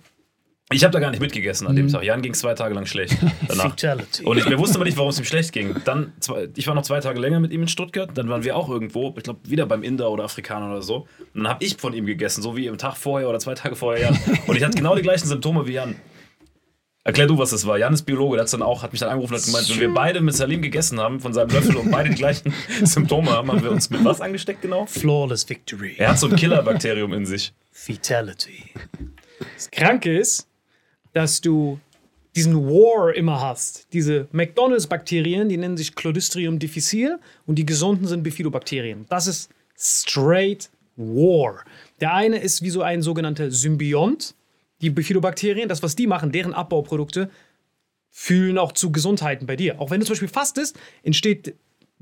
Ich habe da gar nicht mitgegessen an dem Tag. Jan ging es zwei Tage lang schlecht danach. Und ich, mir wusste aber nicht, warum es ihm schlecht ging. Dann, zwei, ich war noch zwei Tage länger mit ihm in Stuttgart. Dann waren wir auch irgendwo, ich glaube, wieder beim Inder oder Afrikaner oder so. Und dann habe ich von ihm gegessen, so wie im Tag vorher oder zwei Tage vorher Jan. Und ich hatte genau die gleichen Symptome wie Jan. Erklär du, was das war. Jan ist Biologe, der dann auch, hat mich dann angerufen und hat gemeint, wenn wir beide mit Salim gegessen haben, von seinem Löffel und beide die gleichen Symptome haben, haben wir uns mit was angesteckt genau? Flawless Victory. Er hat so ein Killerbakterium in sich. Fatality. Das Kranke ist, dass du diesen War immer hast. Diese McDonalds-Bakterien, die nennen sich Clostridium difficile und die gesunden sind Bifidobakterien. Das ist straight War. Der eine ist wie so ein sogenannter Symbiont, die Bifidobakterien, das, was die machen, deren Abbauprodukte, fühlen auch zu Gesundheiten bei dir. Auch wenn du zum Beispiel fastest, entsteht,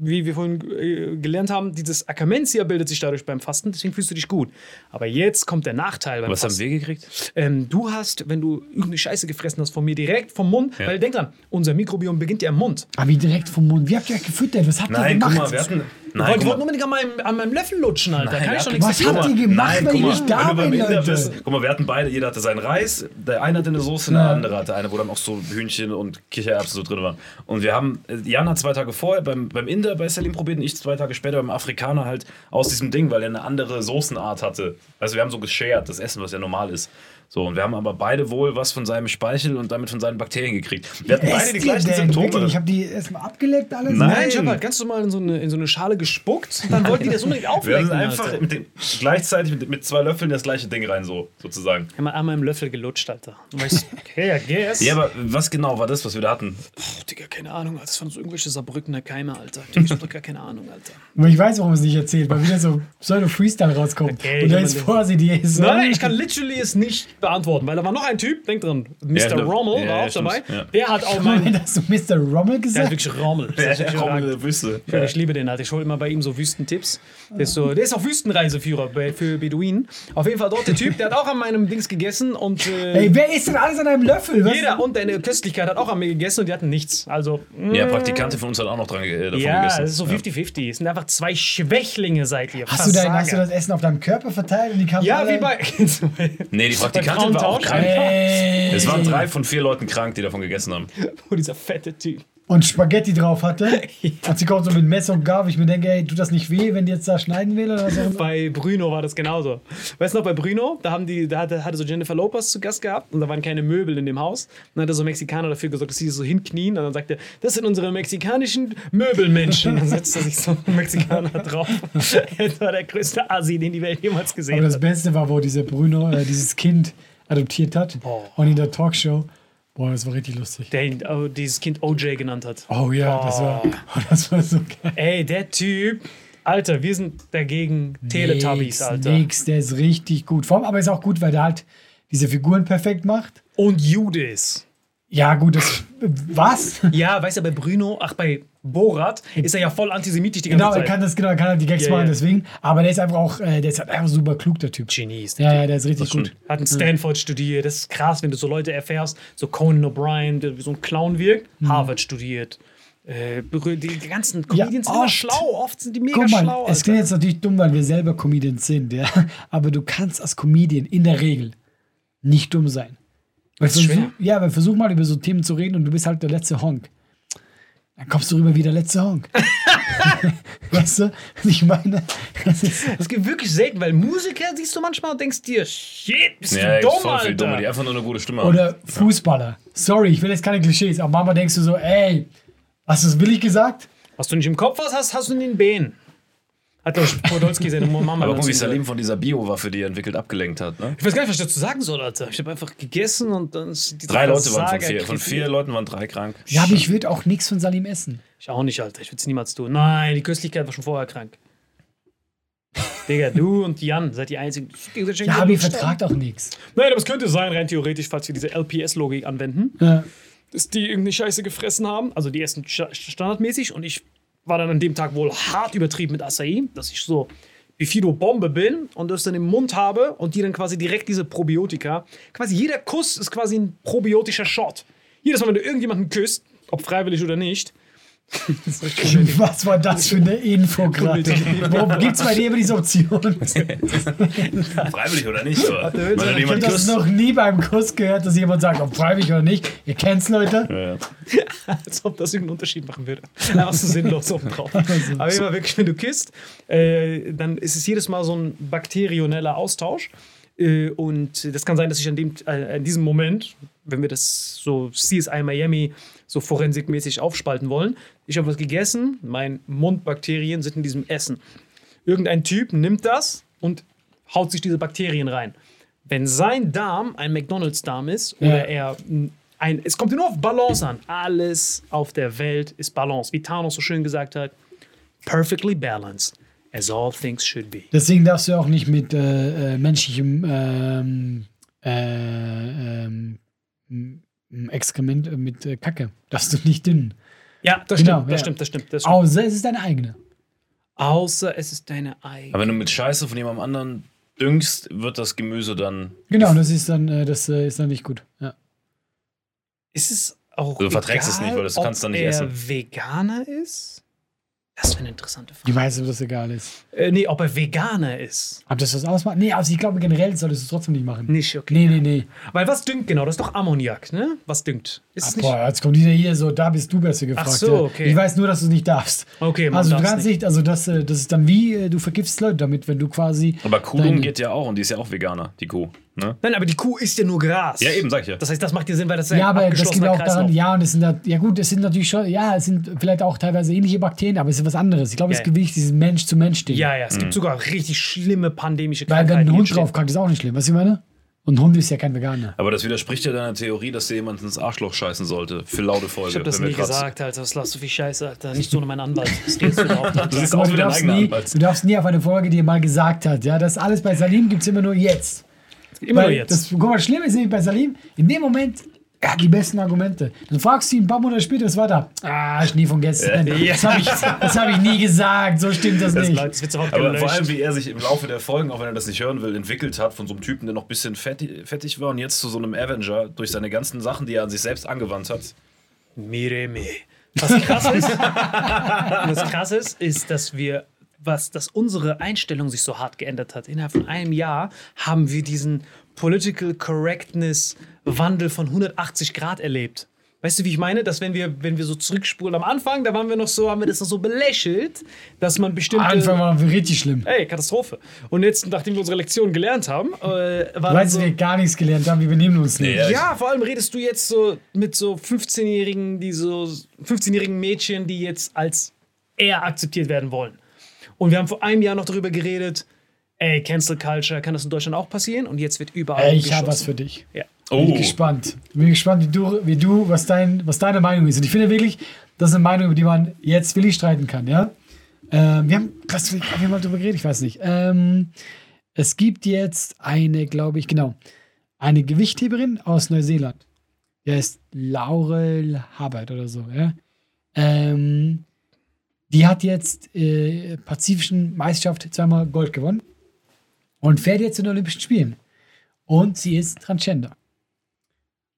wie wir vorhin äh, gelernt haben, dieses Akamentia bildet sich dadurch beim Fasten, deswegen fühlst du dich gut. Aber jetzt kommt der Nachteil beim Was haben Fasten. wir gekriegt? Ähm, du hast, wenn du irgendeine Scheiße gefressen hast von mir, direkt vom Mund, weil denk dran, unser Mikrobiom beginnt ja im Mund. Aber wie direkt vom Mund. Wie habt ihr euch gefüttert? Was habt ihr Nein, guck gemacht? mal, wir hatten. Ich Nein, guck wollte mal. unbedingt an meinem, an meinem Löffel lutschen, Alter. Nein, Kann ich doch nichts was habt ihr gemacht, Nein, wenn ich mal, nicht da bin, Leute? bist, guck mal, wir hatten beide, jeder hatte seinen Reis, der eine hatte eine Soße, der andere hatte eine, wo dann auch so Hühnchen und Kichererbsen so drin waren. Und wir haben, äh, Jan hat zwei Tage vorher beim, beim Inder bei Salim probiert und ich zwei Tage später beim Afrikaner halt aus diesem Ding, weil er eine andere Soßenart hatte. Also wir haben so geshared, das Essen, was ja normal ist. So, und wir haben aber beide wohl was von seinem Speichel und damit von seinen Bakterien gekriegt. Wir hatten beide die gleichen denn Symptome. Wirklich? Ich habe die erstmal abgeleckt alles. Nein. Nein, ich habe halt ganz normal in so, eine, in so eine Schale gespuckt und dann wollten die das unbedingt Wir haben auflecken. einfach mit dem, gleichzeitig mit, mit zwei Löffeln das gleiche Ding rein, so sozusagen. Ich habe einmal im Löffel gelutscht, Alter. Und weißt, okay, I guess. Ja, aber was genau war das, was wir da hatten? Puh, Digga, keine Ahnung, Alter. Das waren so irgendwelche Saarbrückener Keime, Alter. Digga, ich hab doch gar keine Ahnung, Alter. Aber ich weiß, warum es nicht erzählt, weil wieder so Pseudo-Freestyle rauskommt. Okay, und da ist vor sie die nein, ich kann literally es nicht beantworten, weil da war noch ein Typ, denk dran, Mr. Ja. Rommel Ja, war ja, auch stimmt. dabei. Ja. Der hat auch mein. hast du Mr. Rommel Der hat gesagt? wirklich Rommel. Das ist Der in überragend. der Wüste. Ja, ich liebe den, Alter. Ich hole immer bei ihm so Wüstentipps. Der ist, so, der ist auch Wüstenreiseführer bei, für Beduinen. Auf jeden Fall dort der Typ, der hat auch an meinem Dings gegessen und äh, Ey, wer isst denn alles an einem Löffel? Was? jeder und deine Köstlichkeit hat auch an mir gegessen und die hatten nichts. Also, mh, Ja, Praktikantin von uns hat auch noch dran äh, davon ja, gegessen. es ist so 50-50. Es sind einfach zwei Schwächlinge seid ihr. Hast du, dein, hast du das Essen auf deinem Körper verteilt und die kamen Ja, wie bei. Nee, die Praktikantin war auch krank. Ey. Es waren drei von vier Leuten krank, die davon gegessen haben. Wo dieser fette Typ. Und Spaghetti drauf hatte. Und sie kommt so mit Messer und Gabel. Ich mir denke, ey, tut das nicht weh, wenn die jetzt da schneiden will oder immer? Bei Bruno war das genauso. Weißt du noch, bei Bruno, da, haben die, da hatte, hatte so Jennifer Lopez zu Gast gehabt und da waren keine Möbel in dem Haus. Und dann hat er so Mexikaner dafür gesorgt, dass sie so hinknien und dann sagt er, das sind unsere mexikanischen Möbelmenschen. Dann setzt er sich so ein Mexikaner drauf. Das war der größte Asi, den die Welt jemals gesehen Aber das hat. Beste war, wo dieser Bruno äh, dieses Kind adoptiert hat. Und in der Talkshow. Boah, das war richtig lustig. Der ihn, oh, dieses Kind OJ genannt hat. Oh ja, das war, oh, das war so geil. Ey, der Typ, Alter, wir sind dagegen Teletubbies, Nix, Alter. Nix, der ist richtig gut. Vor allem aber ist auch gut, weil der halt diese Figuren perfekt macht. Und Judas. Ja, gut, das. Was? Ja, weißt du, bei Bruno, ach, bei Borat ist er ja voll antisemitisch die ganze Genau, er Zeit. kann das, genau, er kann halt die Gags Ja, machen, ja. deswegen. Aber der ist einfach auch, äh, der ist halt einfach super klug, der Typ. Genie ist der Ja, ja, der ist richtig gut. Hat in Stanford studiert. Das ist krass, wenn du so Leute erfährst. So Conan O'Brien, der wie so ein Clown wirkt. Harvard studiert. Äh, die, ganzen Comedians sind immer oft. schlau. Oft sind die mega Guck mal, schlau. es Alter. klingt jetzt natürlich dumm, weil wir selber Comedians sind, ja. Aber du kannst als Comedian in der Regel nicht dumm sein. Weil ist schwer? ja, weil versuch mal über so Themen zu reden und du bist halt der letzte Honk. Dann kommst du rüber wie der letzte Honk. weißt du? Ich meine, das ist, Das gibt wirklich selten, weil Musiker siehst du manchmal und denkst dir, shit, bist Ja, du dumm, viel Alter. Dumme, die einfach nur eine gute Stimme haben. oder Fußballer. Sorry, ich will jetzt keine Klischees, aber manchmal denkst du so, ey, hast du das billig gesagt? Was du nicht im Kopf hast, hast, hast du in den Beinen. Hat doch Podolski seine Mama Aber guck, wie. Salim von dieser Biowaffe, die er entwickelt, abgelenkt hat. Ne? Ich weiß gar nicht, was ich dazu sagen soll, Alter. Ich habe einfach gegessen und dann ist diese Drei Leute waren von vier. Von vier Leuten waren drei krank. Ja, aber ich würde auch nichts von Salim essen. Ich auch nicht, Alter. Ich würde es niemals tun. Nein, die Köstlichkeit war schon vorher krank. Digga, du und Jan seid die einzigen. die Ja, aber ihr vertragt auch nichts. Nein, aber es könnte sein, rein theoretisch, falls wir diese LPS-Logik anwenden, Ja. dass die irgendeine Scheiße gefressen haben. Also die essen sta- standardmäßig und ich war dann an dem Tag wohl hart übertrieben mit Acai, dass ich so Bifido-Bombe bin und das dann im Mund habe und die dann quasi direkt diese Probiotika. Quasi jeder Kuss ist quasi ein probiotischer Shot. Jedes Mal, wenn du irgendjemanden küsst, ob freiwillig oder nicht, Was war das für eine Info gerade? Warum gibt es bei dir immer diese Option? Freiwillig oder nicht? Du Ich habe das küsst. noch nie beim Kuss gehört, dass jemand sagt, ob freiwillig oder nicht. Ihr kennt's, Leute. Ja. als ob das irgendeinen Unterschied machen würde. Einfach so sinnlos oben drauf. Aber immer wirklich, wenn du kisst, äh, dann ist es jedes Mal so ein bakterioneller Austausch. Äh, und das kann sein, dass ich an, dem, äh, in diesem Moment, wenn wir das so CSI Miami so forensikmäßig aufspalten wollen, ich habe was gegessen, mein Mundbakterien sind in diesem Essen. Irgendein Typ nimmt das und haut sich diese Bakterien rein. Wenn sein Darm ein McDonalds-Darm ist oder Ja. er mh, ein, es kommt nur auf Balance an. Alles auf der Welt ist Balance. Wie Thanos so schön gesagt hat, perfectly balanced, as all things should be. Deswegen darfst du auch nicht mit äh, äh, menschlichem ähm, äh, ähm, Exkrement, äh, mit äh, Kacke, darfst du nicht dünnen. Ja, das Genau, stimmt, das ja. stimmt, das stimmt, das stimmt. Außer es ist deine eigene. Außer es ist deine eigene. Aber wenn du mit Scheiße von jemandem anderen düngst, wird das Gemüse dann. Genau, das ist dann, äh, das äh, ist dann nicht gut. Ja. Ist es auch. Du verträgst es egal, nicht, weil das kannst du dann nicht er essen. Veganer ist? Das wäre eine interessante Die Frage. weiß, ob das egal ist. Äh, nee, ob er Veganer ist. Ob das was ausmacht? Nee, also ich glaube generell solltest du es trotzdem nicht machen. Nicht, okay. Nee, nee, nee. Weil was düngt genau? Das ist doch Ammoniak, ne? Was düngt? Ist es Ach, nicht? boah, jetzt kommt wieder hier so, da bist du besser gefragt. so, ja. okay. Ich weiß nur, dass du es nicht darfst. Okay, man Also du kannst nicht, also das, äh, das ist dann wie, äh, du vergiftest Leute damit, wenn du quasi. Aber deine- geht ja auch und die ist ja auch Veganer, die Kuh. Ne? Nein, aber die Kuh isst ja nur Gras. Ja, eben, sag ich ja. Das heißt, das macht dir Sinn, weil das ist Ja, ein aber das geht auch Kreislauf. daran, ja, und es sind da, ja gut, es sind natürlich schon, ja, es sind vielleicht auch teilweise ähnliche Bakterien, aber es ist was anderes. Ich glaube, Ja, es ja. gibt wirklich dieses Mensch-zu-Mensch-Ding. Ja, ja, es Mhm. gibt sogar richtig schlimme pandemische Weil wenn Krankheiten. ein Hund draufkackt, ist auch nicht schlimm. Was ich meine? Und ein Hund ist ja kein Veganer. Aber das widerspricht ja deiner Theorie, dass dir jemand ins Arschloch scheißen sollte. Für laute Folge. Ich hab das nie gesagt, Alter. Das lass so viel Scheiße, Alter. Nicht so nur mein Anwalt. Das du überhaupt nicht. Du du darfst, nie, Anwalt. du darfst nie auf eine Folge, die er mal gesagt hat. Ja, das alles bei Salim gibt es immer nur jetzt. Immer nur Weil jetzt. Das, guck mal, schlimm ist nämlich bei Salim, in dem Moment, er hat die besten Argumente. Dann fragst du ihn ein paar Monate später, was war da? Ah, Schnee von gestern. Ja. Das habe ich, das hab ich nie gesagt, so stimmt das das, nicht. Leute, das Aber gelöscht. vor allem, wie er sich im Laufe der Folgen, auch wenn er das nicht hören will, entwickelt hat, von so einem Typen, der noch ein bisschen fettig, fettig war und jetzt zu so einem Avenger durch seine ganzen Sachen, die er an sich selbst angewandt hat. Mire me. Was krass ist, was krass ist, ist, dass wir, was, dass unsere Einstellung sich so hart geändert hat. Innerhalb von einem Jahr haben wir diesen Political Correctness Wandel von 180 Grad erlebt. Weißt du, wie ich meine? Dass wenn wir, wenn wir so zurückspulen am Anfang, da waren wir noch so, haben wir das noch so belächelt, dass man bestimmte. Anfang war richtig schlimm. Ey, Katastrophe. Und jetzt, nachdem wir unsere Lektion gelernt haben, äh, war Weil so, wir gar nichts gelernt haben, wir benehmen uns nicht. Ja, ja, vor allem redest du jetzt so mit so 15-jährigen, die so 15-jährigen Mädchen, die jetzt als er akzeptiert werden wollen. Und wir haben vor einem Jahr noch darüber geredet, ey, Cancel Culture, kann das in Deutschland auch passieren? Und jetzt wird überall Ey, ich habe was für dich. Ja. Bin Oh, ich gespannt. Bin gespannt, wie du, wie du was, dein, was deine Meinung ist. Und ich finde wirklich, das ist eine Meinung, über die man jetzt willig streiten kann, ja? Ähm, wir haben, was, haben wir mal drüber geredet? Ich weiß nicht. Ähm, es gibt jetzt eine, glaube ich, genau, eine Gewichtheberin aus Neuseeland. Die heißt Laurel Hubbard oder so, ja? Ähm, die hat jetzt äh, Pazifischen Meisterschaft zweimal Gold gewonnen und fährt jetzt zu den Olympischen Spielen. Und sie ist Transgender.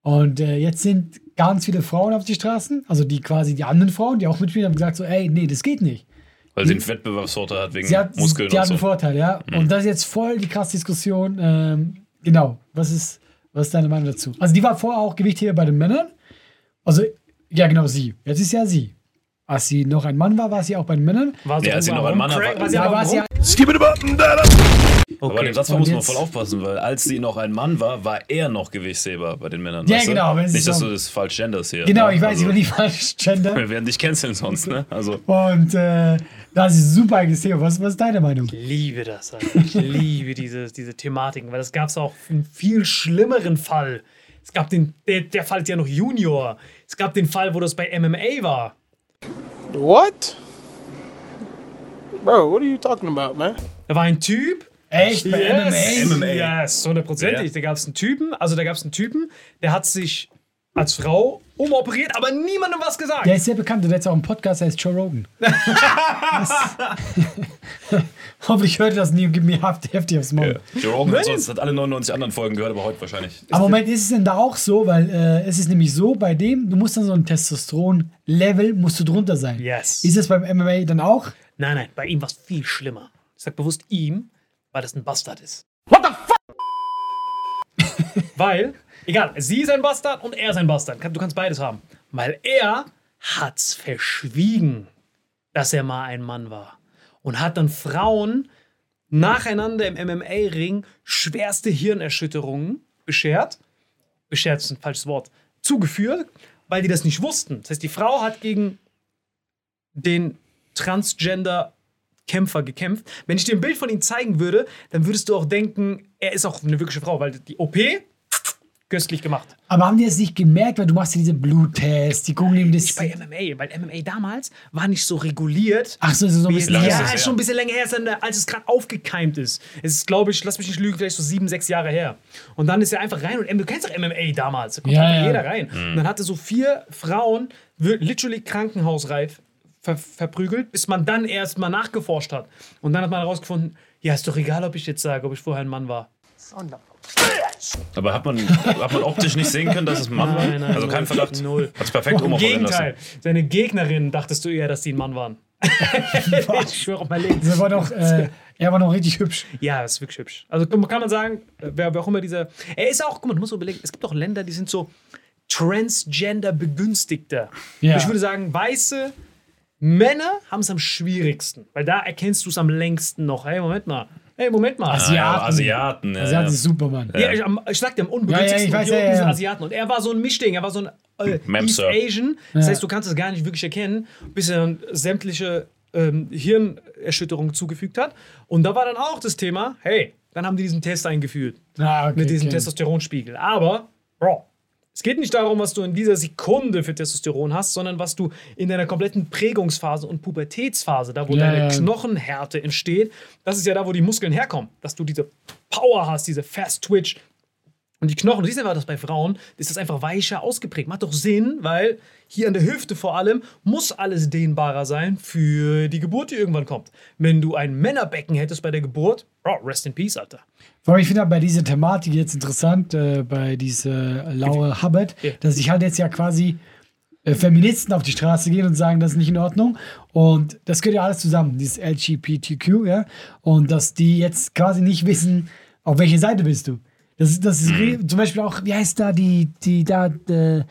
Und äh, jetzt sind ganz viele Frauen auf die Straßen, also die quasi die anderen Frauen, die auch mitspielen, haben gesagt so, ey, nee, das geht nicht. weil sie einen Wettbewerbsvorteil hat wegen Sie hat, Muskeln die und hat einen so. Vorteil, ja. Und das ist jetzt voll die krasse Diskussion. Ähm, genau, was ist, was ist deine Meinung dazu? Also die war vorher auch Gewichtheber bei den Männern. Also, ja genau, sie. Jetzt ist ja sie. Als sie noch ein Mann war, war sie auch bei den Männern. War Nee, als sie noch ein Mann war- war sie aber war sie ja, Aber bei dem Satz muss man voll aufpassen, weil als sie noch ein Mann war, war er noch Gewichtsheber bei den Männern. Ja, genau, wenn sie Nicht, dass so- du das falsch genders hier. genau, ne? ich weiß, also, ich will nicht falsch gendern. Wir werden dich canceln sonst, ne? Also, Und äh, das ist super gesehen. Was, was ist deine Meinung? Ich liebe das. Alter. Ich liebe diese, diese Thematiken, weil das gab es auch einen viel schlimmeren Fall. Es gab den, der, der Fall ist ja noch Junior. Es gab den Fall, wo das bei MMA war. What? Bro, what are you talking about, man? Da war ein Typ. Echt? Bei Yes, MMA? MMA. yes, hundertprozentig. Ja. Da gab es einen Typen, also da gab es einen Typen, der hat sich als Frau umoperiert, aber niemandem was gesagt. Der ist sehr bekannt der hat auch einen Podcast, der heißt Joe Rogan. Das- Hoffentlich hört ihr das nie und gibt mir heftig aufs Maul. Joe Rogan hat, sonst, hat alle 99 anderen Folgen gehört, aber heute wahrscheinlich. Aber Moment, ist es denn da auch so? Weil äh, es ist nämlich so, bei dem, du musst dann so ein Testosteron-Level, musst du drunter sein. Yes. Ist es beim MMA dann auch? Nein, nein, bei ihm war es viel schlimmer. Ich sag bewusst ihm, weil das ein Bastard ist. What the fuck? weil, egal, sie ist ein Bastard und er ist ein Bastard. Du kannst beides haben. Weil er hat's verschwiegen, dass er mal ein Mann war. Und hat dann Frauen nacheinander im MMA-Ring schwerste Hirnerschütterungen beschert. Beschert ist ein falsches Wort. Zugeführt, weil die das nicht wussten. Das heißt, die Frau hat gegen den Transgender-Kämpfer gekämpft. Wenn ich dir ein Bild von ihm zeigen würde, dann würdest du auch denken, er ist auch eine wirkliche Frau, weil die OP köstlich gemacht. Aber haben die es nicht gemerkt, weil du machst ja diese Bluttests, die gucken ihm das. Nicht bei MMA, weil MMA damals war nicht so reguliert. Ach so, ist es so ein bisschen. lange ja, ist das ist schon ein bisschen länger her, als- es gerade aufgekeimt ist. Es ist, glaube ich, lass mich nicht lügen, vielleicht so sieben, sechs Jahre her. Und dann ist er einfach rein und du kennst doch MMA damals, da kommt Ja, einfach ja. jeder rein. Und dann hatte so vier Frauen literally krankenhausreif ver verprügelt, bis man dann erst mal nachgeforscht hat. Und dann hat man herausgefunden, ja, ist doch egal, ob ich jetzt sage, ob ich vorher ein Mann war. Aber hat man, hat man optisch nicht sehen können, dass es ein Mann Nein, war? nein, also kein. Verdacht? Null. Hat's perfekt Im umoperieren Gegenteil, lassen. seine Gegnerin dachtest du eher, dass die ein Mann waren. ich schwöre auf mein Leben. Er war doch, äh, er war noch richtig hübsch. Ja, ist wirklich hübsch. Also kann man sagen, wer, wer auch immer dieser. Er ist auch, guck mal, du musst überlegen, es gibt auch Länder, die sind so transgender begünstigter. Ja. Ich würde sagen, weiße Männer haben es am schwierigsten, weil da erkennst du es am längsten noch. Hey, Moment mal. Hey, Moment mal. Asiaten. Ja, Asiaten. Ja, Asiaten ja. ist Superman. Ja, ich, ich sag dir, am Ja, ja, unbegünstigsten ich weiß, ja, ja, sind ja. Asiaten. Und er war so ein Mischding, er war so ein äh, Ma'am, East Sir. Asian. Das Ja. heißt, du kannst es gar nicht wirklich erkennen, bis er dann sämtliche ähm, Hirnerschütterungen zugefügt hat. Und da war dann auch das Thema, hey, dann haben die diesen Test eingeführt Ah, okay, mit diesem okay. Testosteronspiegel. Aber, Bro, es geht nicht darum, was du in dieser Sekunde für Testosteron hast, sondern was du in deiner kompletten Prägungsphase und Pubertätsphase, da wo Ja, deine. Knochenhärte entsteht, das ist ja da, wo die Muskeln herkommen. Dass du diese Power hast, diese Fast Twitch. Und die Knochen, du siehst einfach, dass bei Frauen ist das einfach weicher ausgeprägt. Macht doch Sinn, weil hier an der Hüfte vor allem muss alles dehnbarer sein für die Geburt, die irgendwann kommt. Wenn du ein Männerbecken hättest bei der Geburt, Bro, rest in peace, Alter. Vor allem, ich finde aber bei dieser Thematik jetzt interessant, äh, bei dieser Laura Hubbard, Ja. dass sich halt jetzt ja quasi äh, Feministen auf die Straße gehen und sagen, das ist nicht in Ordnung. Und das gehört ja alles zusammen, dieses LGBTQ, ja. Und dass die jetzt quasi nicht wissen, auf welche Seite bist du. Das ist, das ist re- zum Beispiel auch, wie heißt da die, die da, äh,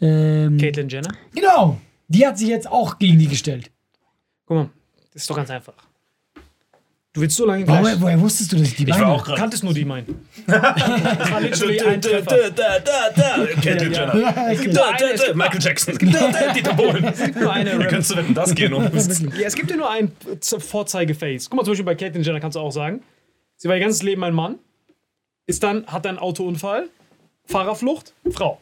ähm, Caitlyn Jenner. genau, die hat sich jetzt auch gegen die gestellt. Guck mal, das ist doch ganz einfach. Du willst so lange Woher, gleich. woher wusstest du, dass ich die Ich war meine? auch gerade. Kanntest nur die meinen. Caitlyn Ja, Jenner. Da, da, da, Michael Jackson. Da, da, Dieter Bohlen. Nur eine Wie kannst du denn das gehen? Um Ja, es gibt ja nur ein Z- Vorzeigeface. Guck mal, zum Beispiel bei Caitlyn Jenner kannst du auch sagen, sie war ihr ganzes Leben ein Mann, ist dann, hat einen Autounfall, Fahrerflucht, Frau.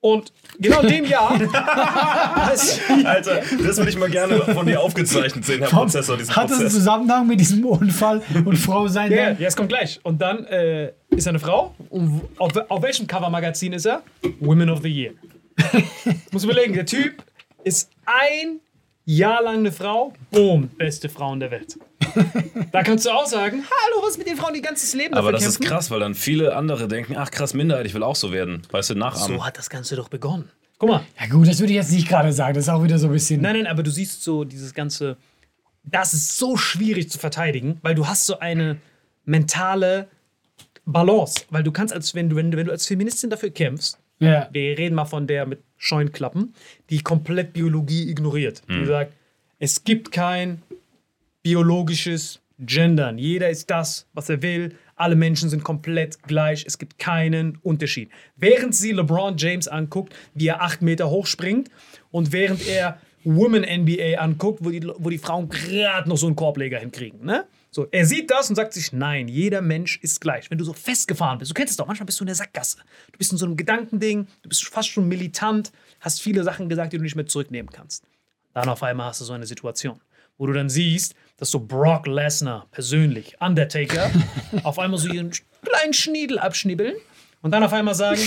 Und genau in dem Jahr. Alter, das würde ich mal gerne von dir aufgezeichnet sehen, Herr Prozessor, diesen Hat das einen Prozess. Zusammenhang mit diesem Unfall und Frau sein? ja, dann? ja, es kommt gleich. Und dann äh, ist er eine Frau. Und auf, auf welchem Covermagazin ist er? Women of the Year. Muss überlegen, der Typ ist ein Jahr lang eine Frau. Boom, beste Frauen der Welt. Da kannst du auch sagen, hallo, was ist mit den Frauen, die ganzes Leben Aber dafür das ist kämpfen? krass, weil dann viele andere denken, ach krass, Minderheit, ich will auch so werden. Weißt du, nachahmen. So hat das Ganze doch begonnen. Guck mal. Ja gut, das würde ich jetzt nicht gerade sagen. Das ist auch wieder so ein bisschen. Nein, nein, aber du siehst so dieses ganze. Das ist so schwierig zu verteidigen, weil du hast so eine mentale Balance. Weil du kannst, als wenn du, wenn du, wenn du als Feministin dafür kämpfst, Ja. wir reden mal von der mit Scheunklappen, die komplett Biologie ignoriert. Die sagt, es gibt kein biologisches Gendern. Jeder ist das, was er will. Alle Menschen sind komplett gleich. Es gibt keinen Unterschied. Während sie LeBron James anguckt, wie er acht Meter hoch springt und während er Women NBA anguckt, wo die, wo die Frauen gerade noch so einen Korbleger hinkriegen. Ne? So, er sieht das und sagt sich, nein, jeder Mensch ist gleich. Wenn du so festgefahren bist, du kennst es doch, manchmal bist du in der Sackgasse. Du bist in so einem Gedankending, du bist fast schon militant, hast viele Sachen gesagt, die du nicht mehr zurücknehmen kannst. Dann auf einmal hast du so eine Situation, wo du dann siehst, dass so Brock Lesnar persönlich, Undertaker, auf einmal so ihren kleinen Schniedel abschnibbeln und dann auf einmal sagen,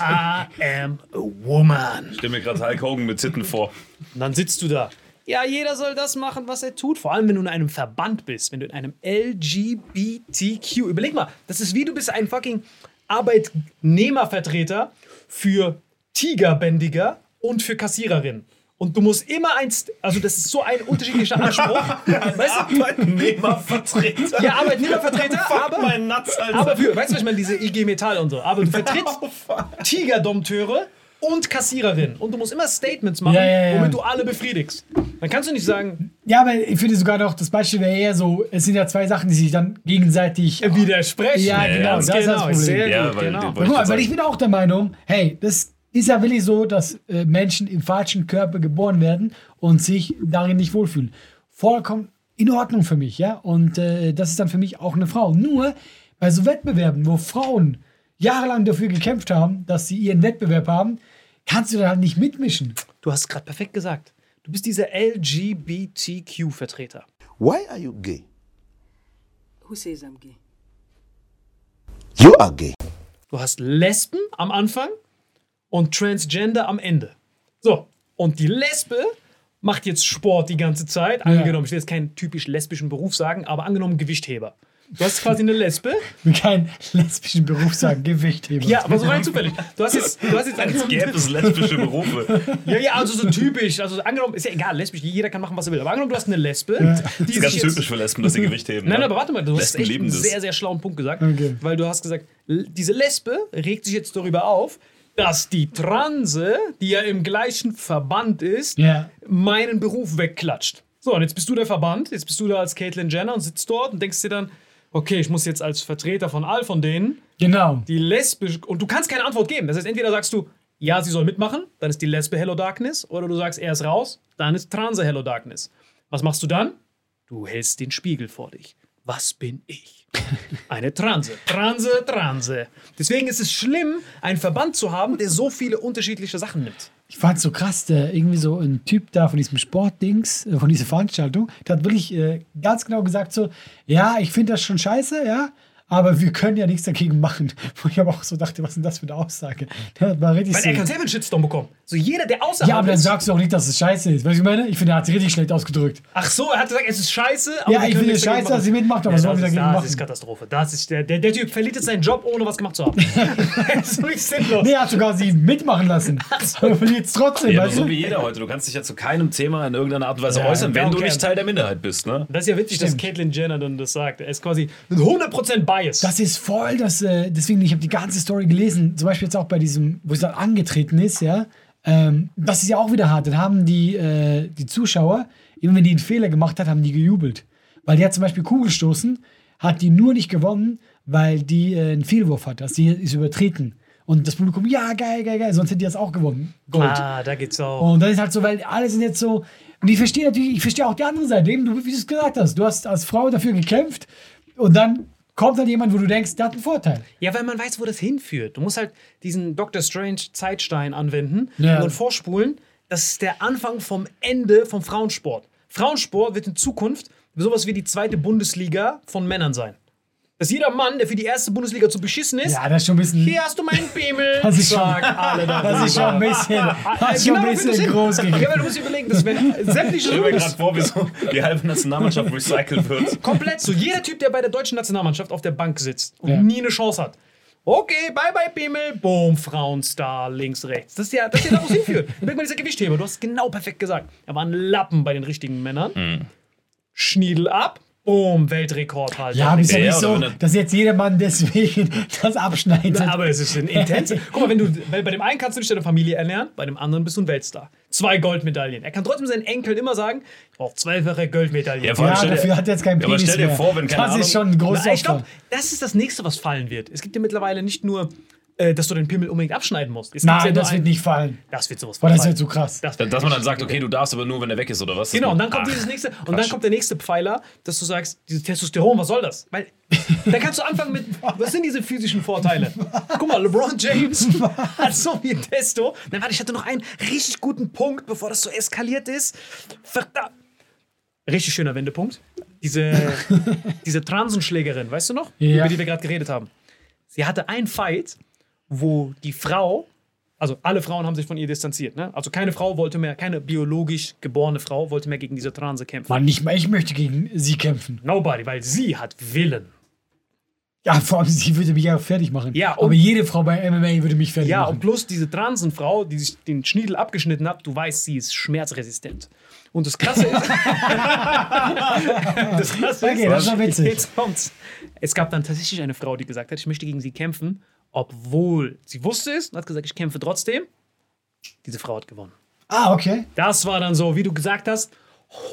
I am a woman. Ich stell mir gerade Hulk Hogan mit Titten vor. Und dann sitzt du da. Ja, jeder soll das machen, was er tut. Vor allem, wenn du in einem Verband bist, wenn du in einem LGBTQ. Überleg mal, das ist wie du bist ein fucking Arbeitnehmervertreter für Tigerbändiger und für Kassiererinnen. Und du musst immer eins, also das ist so ein unterschiedlicher Anspruch. weißt du? Arbeitnehmervertreter. Ja, Arbeitnehmervertreter, aber, mein Nuts, Alter. aber für, weißt du, was ich meine, diese IG Metall und so. Aber du vertrittst Tigerdompteure und Kassiererinnen. Und du musst immer Statements machen, Ja, ja, ja. womit du alle befriedigst. Dann kannst du nicht sagen, Ja, aber ich finde sogar noch, das Beispiel wäre eher so, es sind ja zwei Sachen, die sich dann gegenseitig. widersprechen. Ja, genau, das ist das genau. Problem. Sehr Ja, gut, weil- genau. Guck mal, weil ich bin auch der Meinung, hey, das ist ja wirklich so, dass äh, Menschen im falschen Körper geboren werden und sich darin nicht wohlfühlen. Vollkommen in Ordnung für mich, ja. Und äh, das ist dann für mich auch eine Frau. Nur bei so Wettbewerben, wo Frauen jahrelang dafür gekämpft haben, dass sie ihren Wettbewerb haben, kannst du da halt nicht mitmischen. Du hast es gerade perfekt gesagt. Du bist dieser LGBTQ-Vertreter. Why are you gay? Who says I'm gay? You are gay. Du hast Lesben am Anfang und Transgender am Ende. So, und die Lesbe macht jetzt Sport die ganze Zeit. Angenommen, ich will jetzt keinen typisch lesbischen Beruf sagen, aber angenommen Gewichtheber. Du hast quasi eine Lesbe. Keinen lesbischen Beruf sagen, Gewichtheber. Ja, aber so rein zufällig. Du hast jetzt, du hast jetzt Als gäbe es lesbische Berufe. Ja, ja, also so typisch. Also angenommen, ist ja egal, lesbisch, jeder kann machen, was er will. Aber angenommen, du hast eine Lesbe, die Das ist ganz jetzt, typisch für Lesben, dass sie Gewicht heben. Nein, ne? aber warte mal, du hast Lesben echt lieben einen das. sehr, sehr schlauen Punkt gesagt. Okay. Weil du hast gesagt, diese Lesbe regt sich jetzt darüber auf, dass die Transe, die ja im gleichen Verband ist, Ja. meinen Beruf wegklatscht. So, und jetzt bist du der Verband, jetzt bist du da als Caitlyn Jenner und sitzt dort und denkst dir dann, okay, ich muss jetzt als Vertreter von all von denen Genau. die lesbisch und du kannst keine Antwort geben. Das heißt, entweder sagst du, ja, sie soll mitmachen, dann ist die Lesbe Hello Darkness, oder du sagst, er ist raus, dann ist Transe Hello Darkness. Was machst du dann? Du hältst den Spiegel vor dich. Was bin ich? Eine Transe. Transe, Transe. Deswegen ist es schlimm, einen Verband zu haben, der so viele unterschiedliche Sachen nimmt. Ich fand so krass, der irgendwie so ein Typ da von diesem Sportdings, äh, von dieser Veranstaltung, der hat wirklich äh, ganz genau gesagt so, ja, ich finde das schon scheiße, ja, aber wir können ja nichts dagegen machen. Wo ich aber auch so dachte, was ist denn das für eine Aussage? Der war richtig Weil so, er kann selber einen Shitstorm bekommen. So jeder, der außerhalb ja, aber dann sagst du auch nicht, dass es scheiße ist. Weißt du, was ich meine? Ich finde, er hat es richtig schlecht ausgedrückt. Ach so, er hat gesagt, es ist scheiße. Aber Ja, wir ich finde es scheiße, dass sie mitmacht, aber Ja, was soll das, ist, dagegen das machen? ist Katastrophe. Das ist der, der, der Typ verliert jetzt seinen Job, ohne was gemacht zu haben. das ist wirklich sinnlos. Nee, er hat sogar sie mitmachen lassen. Aber verliert es trotzdem, Ja, so du? wie jeder heute. Du kannst dich ja zu keinem Thema in irgendeiner Art und Weise Ja, äußern, wenn du nicht Teil der Minderheit bist. Ne? Das ist ja witzig, dass Caitlyn Jenner dann das sagt. Er ist quasi mit 100% Bias. Das ist voll, das, äh, deswegen, ich habe die ganze Story gelesen, zum Beispiel jetzt auch bei diesem, wo es dann angetreten ist, ja, ähm, das ist ja auch wieder hart. Dann haben die, äh, die Zuschauer, immer wenn die einen Fehler gemacht hat, haben die gejubelt. Weil die hat zum Beispiel Kugelstoßen, hat die nur nicht gewonnen, weil die äh, einen Fehlwurf hat. Also die ist übertreten. Und das Publikum, ja, geil, geil, geil, sonst hätte die das auch gewonnen. Gold. ah, da geht's auch. Und das ist halt so, weil alle sind jetzt so. Und ich verstehe natürlich, ich verstehe auch die andere Seite, eben, du, wie du es gesagt hast. Du hast als Frau dafür gekämpft und dann kommt halt jemand, wo du denkst, der hat einen Vorteil. Ja, weil man weiß, wo das hinführt. Du musst halt diesen Doctor Strange Zeitstein anwenden Ja. und vorspulen. Das ist der Anfang vom Ende vom Frauensport. Frauensport wird in Zukunft sowas wie die zweite Bundesliga von Männern sein. Dass jeder Mann, der für die erste Bundesliga zu beschissen ist, Ja, das ist schon ein bisschen. hier hast du meinen Pimmel. Das ist schon- Sag alle darüber. Das ist schon ein bisschen, das ist schon ein Genau, bisschen groß Ja, gegeben. weil du musst dir überlegen, dass wenn sämtliche Ich stelle mir gerade vor, wie so die halbe Nationalmannschaft recycelt wird. Komplett so. Jeder Typ, der bei der deutschen Nationalmannschaft auf der Bank sitzt und Ja. nie eine Chance hat. Okay, bye bye Pimmel, boom, Frauenstar, links, rechts. Das ist ja, das ist ja da, wo es hinführt. Merk mal dieser Gewichtheber, du hast es genau perfekt gesagt. Er war ein Lappen bei den richtigen Männern. Schniedel ab, boom, Weltrekord halt. Ja, aber ist ja, nicht so, dass jetzt jedermann deswegen das abschneidet. Aber es ist ein intens. Guck mal, wenn du, bei dem einen kannst du dich deine Familie ernähren, bei dem anderen bist du ein Weltstar. Zwei Goldmedaillen. Er kann trotzdem seinen Enkeln immer sagen, ich brauche zweifache Goldmedaillen. Ja, ja, stell dafür hat er jetzt keinen Ja, aber Penis stell dir vor, wenn, keine Das ist Ahnung- schon ein großes Na, ich glaube, das ist das nächste, was fallen wird. Es gibt ja mittlerweile nicht nur, äh, dass du den Pimmel unbedingt abschneiden musst. Es ja Nein, nur das wird nicht fallen. Das wird sowas Boah, das fallen. wird so krass. Das Dass man dann sagt, okay, du darfst aber nur, wenn er weg ist, oder was? Genau, und dann kommt Ach, dieses nächste, und dann kommt der nächste Pfeiler, dass du sagst, dieses Testosteron, was soll das? Weil dann kannst du anfangen mit, was sind diese physischen Vorteile? Guck mal, LeBron James hat so viel Testo. Nein, warte, ich hatte noch einen richtig guten Punkt, bevor das so eskaliert ist. Verdammt. Richtig schöner Wendepunkt. Diese, diese Transenschlägerin, weißt du noch? Ja. Über die wir gerade geredet haben. Sie hatte einen Fight, wo die Frau, also alle Frauen haben sich von ihr distanziert. Ne? Also keine Frau wollte mehr, keine biologisch geborene Frau wollte mehr gegen diese Transe kämpfen. Mann, nicht mal ich möchte gegen sie kämpfen. Nobody, weil sie hat Willen. Ja, vor allem, sie würde mich ja fertig machen. Ja, und- Aber jede Frau bei MMA würde mich fertig Ja, und machen. plus diese Transenfrau, die sich den Schniedel abgeschnitten hat, du weißt, sie ist schmerzresistent. Und das Krasse ist. das Krasse Okay, das war witzig. Jetzt kommt's. Es gab dann tatsächlich eine Frau, die gesagt hat, ich möchte gegen sie kämpfen, obwohl sie wusste es und hat gesagt, ich kämpfe trotzdem. Diese Frau hat gewonnen. Ah, okay. Das war dann so, wie du gesagt hast,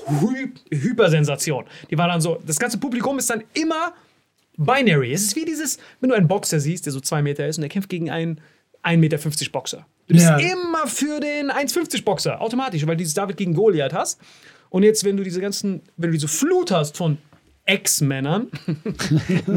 Hy Hypersensation. Die war dann so, das ganze Publikum ist dann immer binary. Es ist wie dieses, wenn du einen Boxer siehst, der so zwei Meter ist und der kämpft gegen einen 1,50 Meter Boxer. Du bist Ja. immer für den 1,50 Boxer, automatisch, weil du dieses David gegen Goliath hast. Und jetzt, wenn du diese ganzen, wenn du diese Flut hast von Ex-Männern,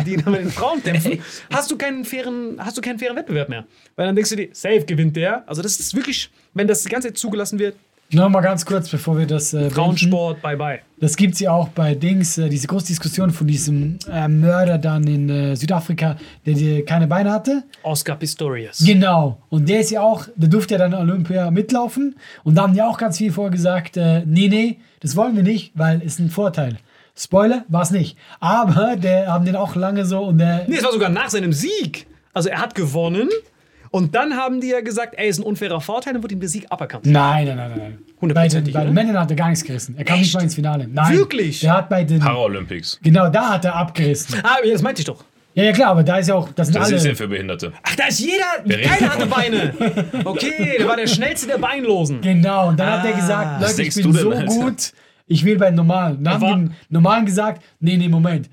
die dann mit den Frauen kämpfen, hast du keinen fairen, hast du keinen fairen Wettbewerb mehr. Weil dann denkst du dir, safe gewinnt der. Also das ist wirklich, wenn das ganze zugelassen wird, Noch mal ganz kurz, bevor wir das äh. Frauensport, bye bye. Das gibt es ja auch bei Dings, äh, diese große Diskussion von diesem äh, Mörder dann in äh, Südafrika, der die keine Beine hatte. Oscar Pistorius. Genau. Und der ist ja auch, der durfte ja dann Olympia mitlaufen. Und da haben die auch ganz viel vorher gesagt, äh, nee, nee, das wollen wir nicht, weil es ein Vorteil. Spoiler, war es nicht. Aber der haben den auch lange so und der. Nee, es war sogar nach seinem Sieg. Also er hat gewonnen und dann haben die ja gesagt, ey, ist ein unfairer Vorteil, dann wurde ihm der Sieg aberkannt. Nein, nein, nein, nein, nein. Bei den, Hundertprozentig, bei? Männern hat er gar nichts gerissen. Er kam nicht mal ins Finale. Nein. Wirklich? Der hat bei den. Paralympics. Genau, da hat er abgerissen. Ah, das meinte ich doch. Ja, ja, klar, aber da ist ja auch. Das sind Das alle. ist ja für Behinderte. Ach, da ist jeder, keiner hatte Beine. Okay, der war der schnellste der Beinlosen. Genau, und dann hat er Ah. gesagt, Leute, ich bin so Alter? gut, ich will bei den Normalen. Dann haben die Normalen gesagt, nee, nee, Moment.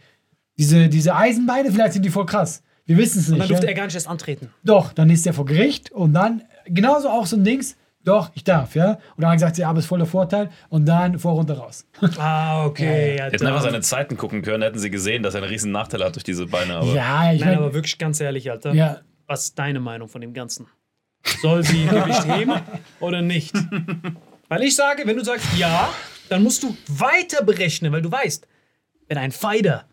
Diese, diese Eisenbeine, vielleicht sind die voll krass. Wir wissen es Und nicht. dann durfte ja? er gar nicht erst antreten. Doch, dann ist er vor Gericht und dann, genauso auch so ein Dings, doch, ich darf, ja. Und dann hat er gesagt, ja, aber es ist voller Vorteil und dann vor runter raus. Ah, okay. Ja, Hätten einfach seine Zeiten gucken können, hätten sie gesehen, dass er einen riesen Nachteil hat durch diese Beine. Aber ja, ich Nein, meine, aber wirklich ganz ehrlich, Alter. ja, Was ist deine Meinung von dem Ganzen? Soll sie Gewicht heben oder nicht? Weil ich sage, wenn du sagst ja, dann musst du weiter berechnen, weil du weißt, wenn ein Fighter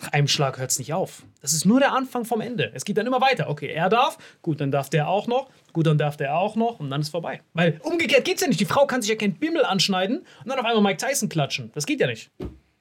nach einem Schlag hört es nicht auf. Das ist nur der Anfang vom Ende. Es geht dann immer weiter. Okay, er darf, gut, dann darf der auch noch, gut, dann darf der auch noch und dann ist vorbei. Weil umgekehrt geht's ja nicht. Die Frau kann sich ja kein Bimmel anschneiden und dann auf einmal Mike Tyson klatschen. Das geht ja nicht.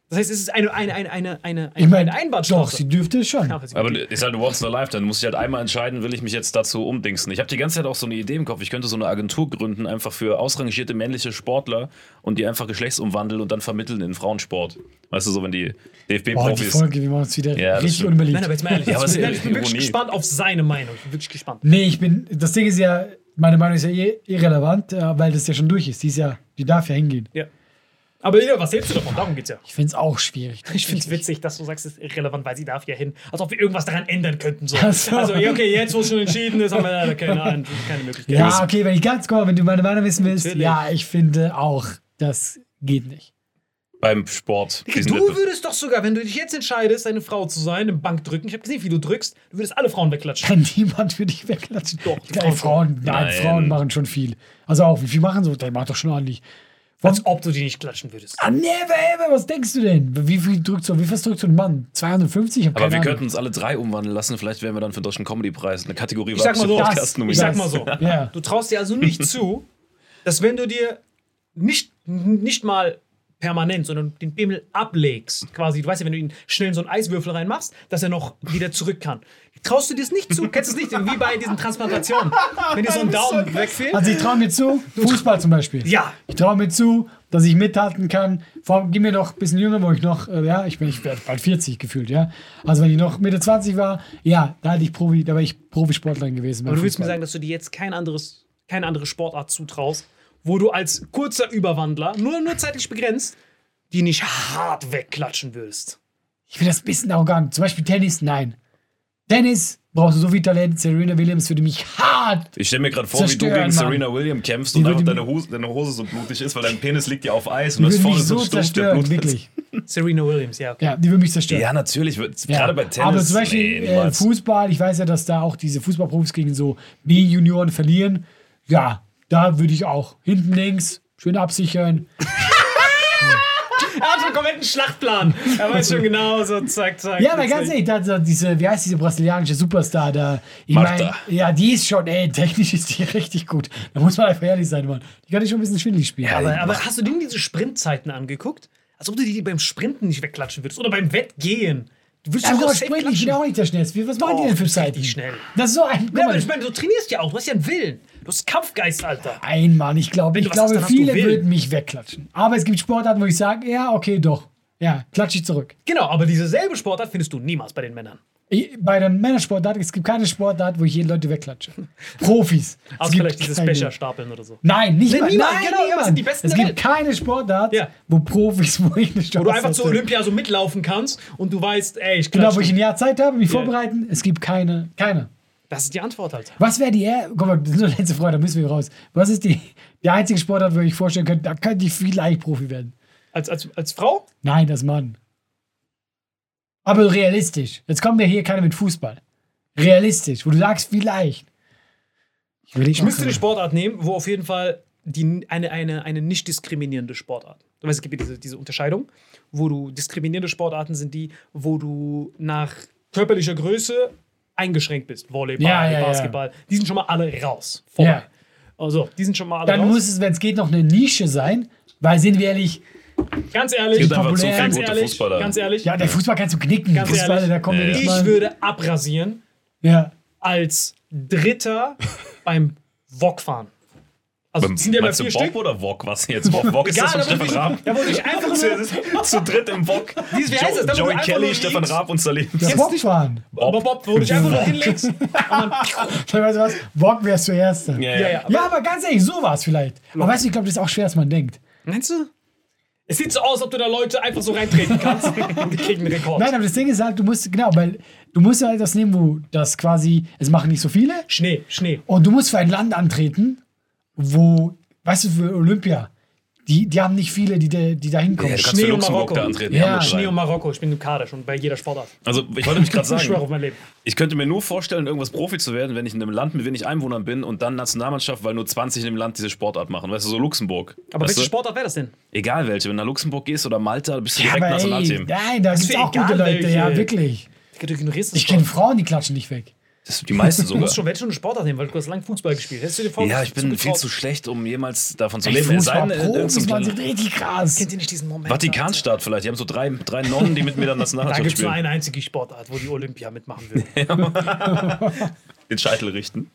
Das heißt, es ist eine, eine, eine, eine, eine, ich meine, eine Einbahnstraße. doch, sie dürfte es schon. aber sie Aber ist halt once in a lifetime. Du musst dich halt einmal entscheiden, will ich mich jetzt dazu umdingsen. Ich habe die ganze Zeit auch so eine Idee im Kopf. Ich könnte so eine Agentur gründen, einfach für ausrangierte männliche Sportler und die einfach geschlechtsumwandeln und dann vermitteln in Frauensport. Weißt du, so wenn die Boah, die DFB-Profis. Folge, wir machen uns wieder Ja, das richtig stimmt. unbeliebt. Nein, aber jetzt mal ehrlich, Ja, aber ich bin wirklich Ironie. gespannt auf seine Meinung. Ich bin wirklich gespannt. Nee, ich bin, das Ding ist ja, meine Meinung ist ja eh irrelevant, äh, weil das ja schon durch ist. Die ist ja, die darf ja hingehen. Ja. Aber was hältst du davon? Darum geht's ja. Ich finde es auch schwierig. Ich finde es witzig, dass du sagst, es ist irrelevant, weil sie darf ja hin. Als ob wir irgendwas daran ändern könnten. So. So. Also, okay, jetzt, wo es schon entschieden ist, haben wir leider keine, keine Möglichkeit. Ja, okay, wenn ich ganz kurz, wenn du meine Meinung wissen willst, Natürlich. ja, ich finde auch, das geht nicht. beim Sport. Du würdest doch sogar, wenn du dich jetzt entscheidest, eine Frau zu sein, im Bank drücken, ich habe gesehen, wie du drückst, du würdest alle Frauen wegklatschen. Kann niemand für dich wegklatschen. Doch, glaube, Frauen, nein, Nein. Frauen machen schon viel. Also auch, wie viel machen so? Der macht doch schon ordentlich. Als ob du die nicht klatschen würdest. Ah, never ever, was denkst du denn? Wie viel drückt so, wie viel drückt so ein Mann? 250? Ich hab Aber wir Ahnung. könnten uns alle drei umwandeln lassen. Vielleicht wären wir dann für den Deutschen Comedy-Preis eine Kategorie Ich sag mal so, Podcast ich sag mal so. Ja. Du traust dir also nicht zu, dass wenn du dir nicht, nicht mal permanent, sondern den Bimmel ablegst, quasi, du weißt ja, wenn du ihn schnell in so einen Eiswürfel reinmachst, dass er noch wieder zurück kann. Traust du dir das nicht zu? Kennst du es nicht? Wie bei diesen Transplantationen. Wenn dir so ein Daumen wegfehlt. Also ich traue mir zu, Fußball zum Beispiel. Ja. Ich traue mir zu, dass ich mithalten kann. Vor allem, gib mir noch ein bisschen jünger, wo ich noch, äh, ja, ich bin ich werde bald 40 gefühlt, ja. Also wenn ich noch Mitte 20 war, ja, da hatte ich Profi, da war ich Profisportlerin gewesen. Aber du willst mir sagen, dass du dir jetzt kein anderes, keine andere Sportart zutraust, wo du als kurzer Überwandler, nur, nur zeitlich begrenzt, die nicht hart wegklatschen willst. Ich finde das ein bisschen arrogant. Zum Beispiel Tennis, nein. Tennis brauchst du so viel Talent. Serena Williams würde mich hart. Ich stelle mir gerade vor, wie du gegen Mann. Serena Williams kämpfst Die und einfach deine Hose, deine Hose so blutig ist, weil dein Penis liegt ja auf Eis und das vorne mich so ein Stumpf, der zerstören, blutet. wirklich. Serena Williams, ja, okay. Ja, die würde mich zerstören. Ja, natürlich. Ja. Gerade bei Tennis. Aber zum Beispiel nee, äh. Fußball, ich weiß ja, dass da auch diese Fußballprofis gegen so B-Junioren verlieren. Ja, da würde ich auch hinten links schön absichern. Er hat schon einen kompletten Schlachtplan. Er weiß schon genau, so zack, zack. Ja, aber ganz ehrlich, da, diese, wie heißt diese brasilianische Superstar da? Ich Marta. meine, ja, die ist schon, ey, technisch ist die richtig gut. Da muss man einfach ehrlich sein, Mann. Die kann ich schon ein bisschen schwindelig spielen. Aber, aber hast du denn diese Sprintzeiten angeguckt? Als ob du die beim Sprinten nicht wegklatschen würdest. Oder beim Wettgehen. Du würdest Ja, aber Sprint, ich bin auch nicht der Schnellste. Was machen die denn für Zeiten? schnell. Das ist so ein. Ja, aber ich meine, du trainierst ja auch. Du hast ja einen Willen. Du hast Kampfgeist, Alter. Nein, Mann, ich glaube, ich glaube, hast viele würden mich wegklatschen. Aber es gibt Sportarten, wo ich sage, ja, okay, doch. Ja, klatsche ich zurück. Genau, aber diese selbe Sportart findest du niemals bei den Männern. Ich, bei der Männersportart, es gibt keine Sportart, wo ich jeden Leute wegklatsche. Profis. Außer vielleicht dieses. Becher stapeln oder so. Nein, nicht Nee, mal. niemand, Nein, genau, niemand. sind die Besten Es gibt keine Sportart, Ja. wo Profis, wo ich eine Chance Wo du einfach zu hätte. Olympia so mitlaufen kannst und du weißt, ey, ich Genau, klatsch wo ich ein Jahr Zeit habe, mich Ja. vorbereiten. Es gibt keine. Keine. Das ist die Antwort, Alter. Was wäre die. Guck mal, das ist nur letzte Frage, da müssen wir raus. Was ist die, die einzige Sportart, wo ich vorstellen könnte, da könnte ich vielleicht Profi werden? Als, als, als Frau? Nein, das Mann. Aber realistisch. Jetzt kommt ja hier keiner mit Fußball. Realistisch, wo du sagst, vielleicht. Ich, will Ich müsste eine Sportart nehmen, wo auf jeden Fall die, eine, eine, eine nicht diskriminierende Sportart. Du weißt, es gibt diese, diese Unterscheidung, wo du diskriminierende Sportarten sind die, wo du nach körperlicher Größe eingeschränkt bist. Volleyball, Ja, ja, ja. Basketball. Die sind schon mal alle raus. Vorbei. Ja. Also, die sind schon mal alle Dann raus. muss es, wenn es geht, noch eine Nische sein, weil sind wir ehrlich, ganz ehrlich, gibt zu viele ganz gute ehrlich, ganz ehrlich, ja, der Fußball kannst du knicken. ganz Fußball, ehrlich, da kommt ja nicht ich mal. würde abrasieren ja. als Dritter beim Wokfahren. Also, Beim, sind ja mal vier Bock Stück. oder Wok? Was jetzt? Wok, Wok ist das Egal, von da wurde Stefan Raab. ich, da wurde ich einfach nur. Zu dritt im Wok. Wie heißt das? Da wurde Joey Kelly, Stefan Raab und Salim. Das. Bob, Bob, wo du dich einfach nur hinlegst. und dann- Weißt du was? Bock wärst du. Ja, Ja, ja. ja. Ja, aber ganz ehrlich, so war es vielleicht. Aber weißt du, ich glaube, das ist auch schwer, als man denkt. Meinst du? Es sieht so aus, als ob du da Leute einfach so reintreten kannst und die kriegen einen Rekord. Nein, aber das Ding ist halt, du musst, genau, weil du musst halt das nehmen, wo das quasi, es machen nicht so viele. Schnee, Schnee. Und du musst für ein Land antreten, wo, weißt du, für Olympia, die, die haben nicht viele, die, da- die da hinkommen. Ja, Schnee und Marokko. da antreten. Ja, Schnee und Marokko. Ich bin im Kader schon bei jeder Sportart. Also, ich wollte mich gerade Ich sagen, auf mein Leben. ich könnte mir nur vorstellen, irgendwas Profi zu werden, wenn ich in einem Land mit wenig Einwohnern bin und dann Nationalmannschaft, weil nur 20 in dem Land diese Sportart machen. Weißt du, so Luxemburg. Aber welche du? Sportart wäre das denn? Egal welche. Wenn du nach Luxemburg gehst oder Malta, bist du Ja, direkt Nationalteam. nein, da Das gibt es ist auch gute Leute, welche. ja, wirklich. Ich kenne. Frauen, die klatschen nicht weg. Das sind die meisten Du sogar. musst schon, hättest schon eine Sportart nehmen, weil du hast lang Fußball gespielt. Hättest du dir Ja, ich bin viel zu schlecht, um jemals davon zu leben. Irgendeinem man kleinen- sind richtig krass. Kennt ihr nicht diesen Moment? Vatikanstaat vielleicht. Die haben so drei, drei Nonnen, die mit mir dann Da Nationalmannschaft gibt es nur spielen. eine einzige Sportart, wo die Olympia mitmachen will. Den Scheitel richten.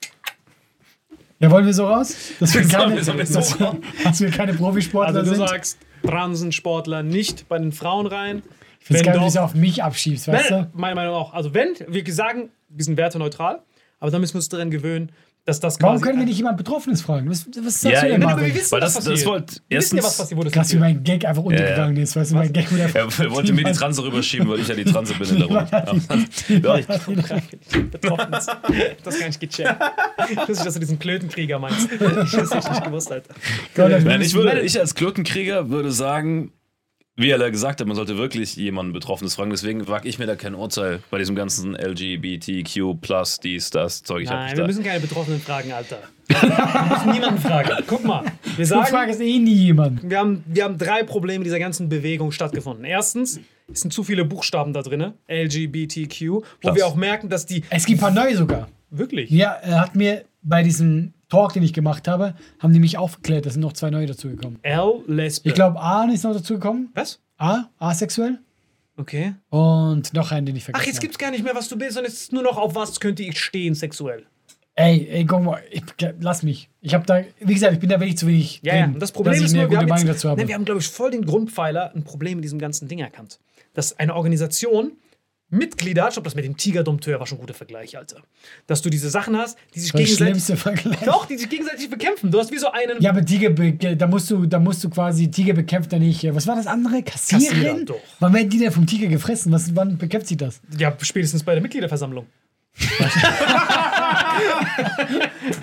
Ja, wollen wir so raus? Dass wir keine, so dass, wir- dass wir keine Profisportler Also du sind. sagst, Transensportler nicht bei den Frauen rein. ich finde es wenn geil, wie doch- du es auf mich abschiebst, weißt du? meine Meinung auch. Also wenn, wir sagen, wir sind werteneutral, aber dann müssen wir uns daran gewöhnen, dass das Warum können wir nicht jemand Betroffenes fragen? Was, was sagst Ja, du denn, wir Marvin? wissen, Weil was das- passiert. das wollt- wir wissen ja, was erstens- passiert, wo das Krass, wie mein Gag einfach untergegangen ist. Weißt du, mein Gag wieder. Er wollte mir die Transe rüberschieben, weil ich ja die Transe bin in der Runde. Ja, ich- Betroffen ist. Das gar nicht gecheckt. Ich wusste, dass du diesen Klötenkrieger meinst. Ich hab's echt nicht gewusst, Alter. Nein, ich, würde, ich als Klötenkrieger würde sagen, wie er gesagt hat, man sollte wirklich jemanden Betroffenes fragen. Deswegen wage ich mir da kein Urteil bei diesem ganzen LGBTQ, dies, das Zeug. Ich Nein, wir da. müssen keine Betroffenen fragen, Alter. Wir müssen niemanden fragen. Guck mal, wir Du sagen, fragst eh nie jemand. wir haben, wir haben drei Probleme dieser ganzen Bewegung stattgefunden. Erstens, es sind zu viele Buchstaben da drin, LGBTQ, wo Krass. wir auch merken, dass die Es gibt ein paar neue sogar. wirklich. Ja, er hat mir bei diesem Talk, den ich gemacht habe, haben die mich aufgeklärt. Da sind noch zwei neue dazugekommen. L, Lesbe. Ich glaube, A ist noch dazugekommen. Was? A, asexuell. Okay. Und noch einen, den ich Ach, vergessen jetzt gibt's gar nicht mehr, was du bist, sondern es ist nur noch auf was könnte ich stehen sexuell. Ey, ey, guck mal, ich, lass mich. Ich habe da, wie gesagt, ich bin da wirklich zu wenig. Ja, ja. drin, Und das Problem ist nur, wir haben, jetzt, dazu habe. nein, wir haben, glaube ich, voll den Grundpfeiler, ein Problem mit diesem ganzen Ding erkannt. Dass eine Organisation Mitglieder ich glaube, das mit dem Tigerdompteur war schon ein guter Vergleich, Alter. Dass du diese Sachen hast, die sich das gegenseitig. schlimmste Vergleich. Doch, die sich gegenseitig bekämpfen. Du hast wie so einen. Ja, aber Tiger, da musst du, da musst du quasi, Tiger bekämpft er nicht. äh, Was war das andere? Kassiererin? Kassierer, doch. Wann werden die denn vom Tiger gefressen? Was, wann bekämpft sie das? Ja, spätestens bei der Mitgliederversammlung.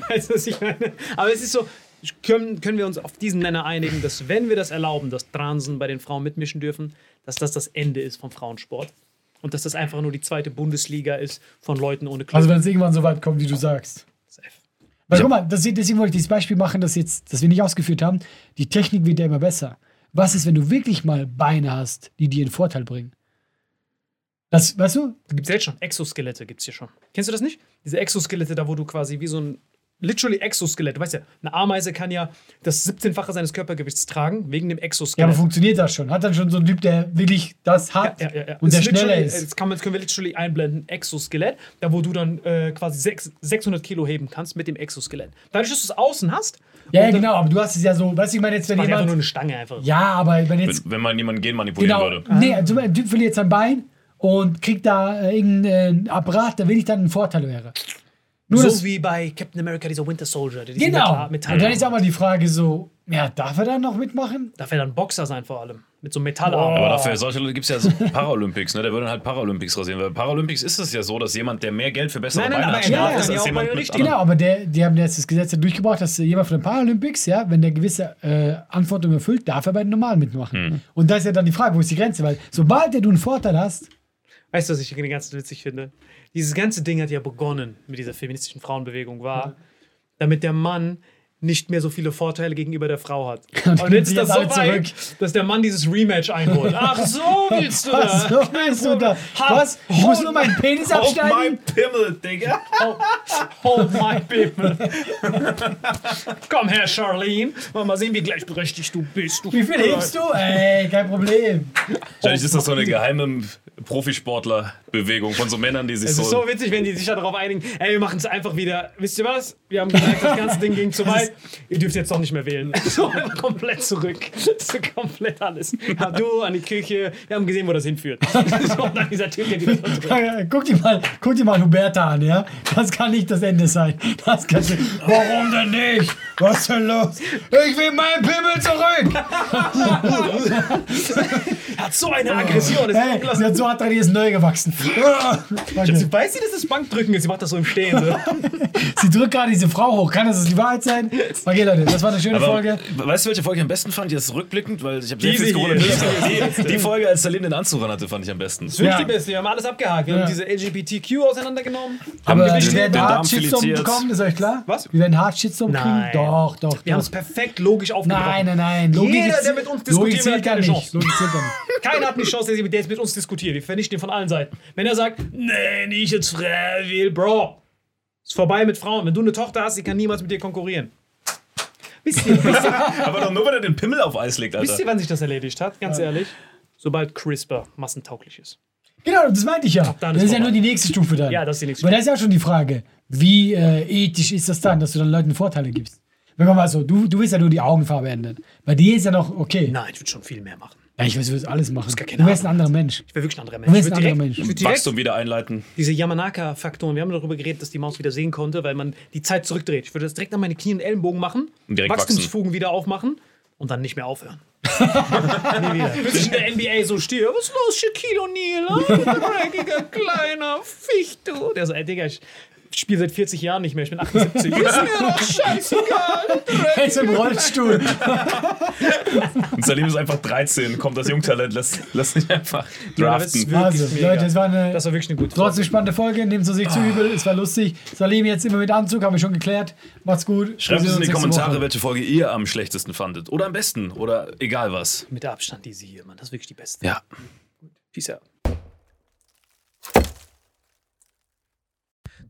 weißt du, was ich meine? Aber es ist so, können, können wir uns auf diesen Nenner einigen, dass wenn wir das erlauben, dass Transen bei den Frauen mitmischen dürfen, dass das das Ende ist vom Frauensport. Und dass das einfach nur die zweite Bundesliga ist von Leuten ohne Club. Also wenn es irgendwann so weit kommt, wie du sagst. Safe. Weil guck mal, das, deswegen wollte ich dieses Beispiel machen, das, jetzt, das wir nicht ausgeführt haben. Die Technik wird ja immer besser. Was ist, wenn du wirklich mal Beine hast, die dir einen Vorteil bringen? Das, weißt du? Gibt es jetzt schon. Exoskelette gibt es hier schon. Kennst du das nicht? Diese Exoskelette, da wo du quasi wie so ein. Literally Exoskelett. Du weißt ja, eine Ameise kann ja das 17-fache seines Körpergewichts tragen, wegen dem Ja, Exoskelett. aber funktioniert das schon? Hat dann schon so ein Typ, der wirklich das hat Ja, ja, ja. und der Das schneller literally- ist? Das, kann man, das können wir literally einblenden. Exoskelett, da wo du dann äh, quasi sechs, 600 Kilo heben kannst mit dem Exoskelett. Dadurch, dass du es außen hast. Ja, ja, genau, aber du hast es ja so, weißt du, ich meine jetzt, wenn Mach einfach nur jemand. eine Stange einfach. Ja, aber wenn jetzt. Wenn, wenn man jemanden Gen manipulieren Genau. würde. Nee, Beispiel, ein Typ verliert sein Bein und kriegt da äh, irgendeinen Apparat, der wirklich dann ein Vorteil wäre. Nur so das, wie bei Captain America, dieser Winter Soldier. Der genau. Metall, und dann ist aber die Frage so, ja, darf er dann noch mitmachen? Darf er dann Boxer sein vor allem. Mit so einem Metallarm. Aber dafür, solche Leute gibt es ja so Paralympics, ne? Der würde dann halt Paralympics rasieren. Weil Paralympics ist es ja so, dass jemand, der mehr Geld für bessere Nein, nein, Beine aber hat, er schneller darf ist ja als auch jemand mit Genau, aber der, die haben jetzt das Gesetz ja durchgebracht, dass jemand von den Paralympics, ja, wenn der gewisse äh, Anforderungen erfüllt, darf er bei den normalen mitmachen. Und da ist ja dann die Frage, wo ist die Grenze? Weil sobald der du einen Vorteil hast, Weißt du, was ich ganz witzig finde? Dieses ganze Ding hat ja begonnen mit dieser feministischen Frauenbewegung, war, damit der Mann nicht mehr so viele Vorteile gegenüber der Frau hat. Und, Und jetzt ist das so weit, zurück. dass der Mann dieses Rematch einholt. Ach so willst du das? so willst du da? Ha- Was? Ich muss nur meinen Penis mein abschneiden? Pimmel, Digga. Hold my people. Komm her, Charlene. Wir mal sehen, wie gleichberechtigt du bist. Du Wie viel hebst du? Ey, kein Problem. Wahrscheinlich ist das so eine geheime Profisportlerbewegung von so Männern, die sich Es so. ist so witzig, wenn die sich da darauf einigen, ey, wir machen es einfach wieder. Wisst ihr was? Wir haben gemerkt, das ganze Ding ging zu weit. Ihr dürft jetzt doch nicht mehr wählen. So, einfach komplett zurück. So komplett alles. Ja, du an die Küche. Wir haben gesehen, wo das hinführt. So, dann dieser Typ, der. Guck dir mal, guck dir mal Huberta an, ja? Das kann nicht das Ende sein. Das kann nicht. Warum denn nicht? Was ist denn los? Ich will meinen Pimmel zurück! Er hat so eine Aggression. Das ist Hey, sie hat so hat die ist neu gewachsen. Sie weiß sie, dass das Bankdrücken ist. Sie macht das so im Stehen. So. Sie drückt gerade diese Frau hoch. Kann das die Wahrheit sein? Okay, Leute, das war eine schöne Aber Folge. weißt du, welche Folge ich am besten fand? Jetzt rückblickend, weil ich habe sehr viel. Die, die Folge, als Salim den Anzug an hatte, fand ich am besten. Das ist Ja. die Beste. Wir haben alles abgehakt. Wir Ja. haben diese LGBTQ auseinandergenommen. Aber wir werden den hart Shitstorm bekommen, ist euch klar? Was? Wir werden hart Shitstorm kriegen? Doch, doch, Wir haben es perfekt logisch aufgebrochen. Nein, nein, nein. Jeder, ist- der mit uns Logik diskutiert, hat keine nicht. Chance. Logik. Keiner hat eine Chance, der jetzt mit uns diskutiert. Wir vernichten ihn von allen Seiten. Wenn er sagt, nee, nicht jetzt Frau will, Bro. Ist vorbei mit Frauen. Wenn du eine Tochter hast, sie kann niemals mit dir konkurrieren. Wisst ihr, wisst ihr, Aber doch nur, wenn er den Pimmel auf Eis legt, Alter. wisst ihr wann sich das erledigt hat? Ganz ehrlich. Sobald CRISPR massentauglich ist. Genau, das meinte ich ja. dann Das ist ist ja nur die nächste Stufe dann. Ja, das ist die nächste Aber das ist ja schon die Frage, wie äh, ethisch ist das dann, dass du dann Leuten Vorteile gibst? Wenn man mal so, du, du willst ja nur die Augenfarbe ändern. Bei dir ist ja noch okay. Nein, ich würde schon viel mehr machen. Ja, ich weiß, du willst alles machen. gar keine Du wärst ein Ahnung. anderer Mensch. Ich wäre wirklich ein anderer Du Mensch. wärst Ich ein anderer Mensch. ich würd direkt Wachstum wieder einleiten. diese Yamanaka-Faktoren, wir haben darüber geredet, dass die Maus wieder sehen konnte, weil man die Zeit zurückdreht. Ich würde das direkt an meine Knie und Ellenbogen machen, Und direkt Wachstumsfugen wieder aufmachen und dann nicht mehr aufhören. Bis ich in der NBA so stehe. Was ist los, Shaquille O'Neal? ah? Dreckiger, kleiner Ficht, du. Der so, ey, Digga, ich spiele seit 40 Jahren nicht mehr. Ich bin 78. ist mir doch scheißegal. Er ist im Rollstuhl. Und Salim ist einfach 13, kommt das Jungtalent, lässt, lässt sich einfach Ja, das draften. Also, mega. Leute, es war eine Das war wirklich eine gute trotzdem spannende Folge. Nehmt es sich zu übel. Es war lustig. Salim jetzt immer mit Anzug, haben wir schon geklärt. Macht's gut. Schreibt sehen in die Kommentare, Woche. welche Folge ihr am schlechtesten fandet. Oder am besten. Oder egal was. Mit der Abstand diese hier, Mann. Das ist wirklich die beste. Ja. Peace out.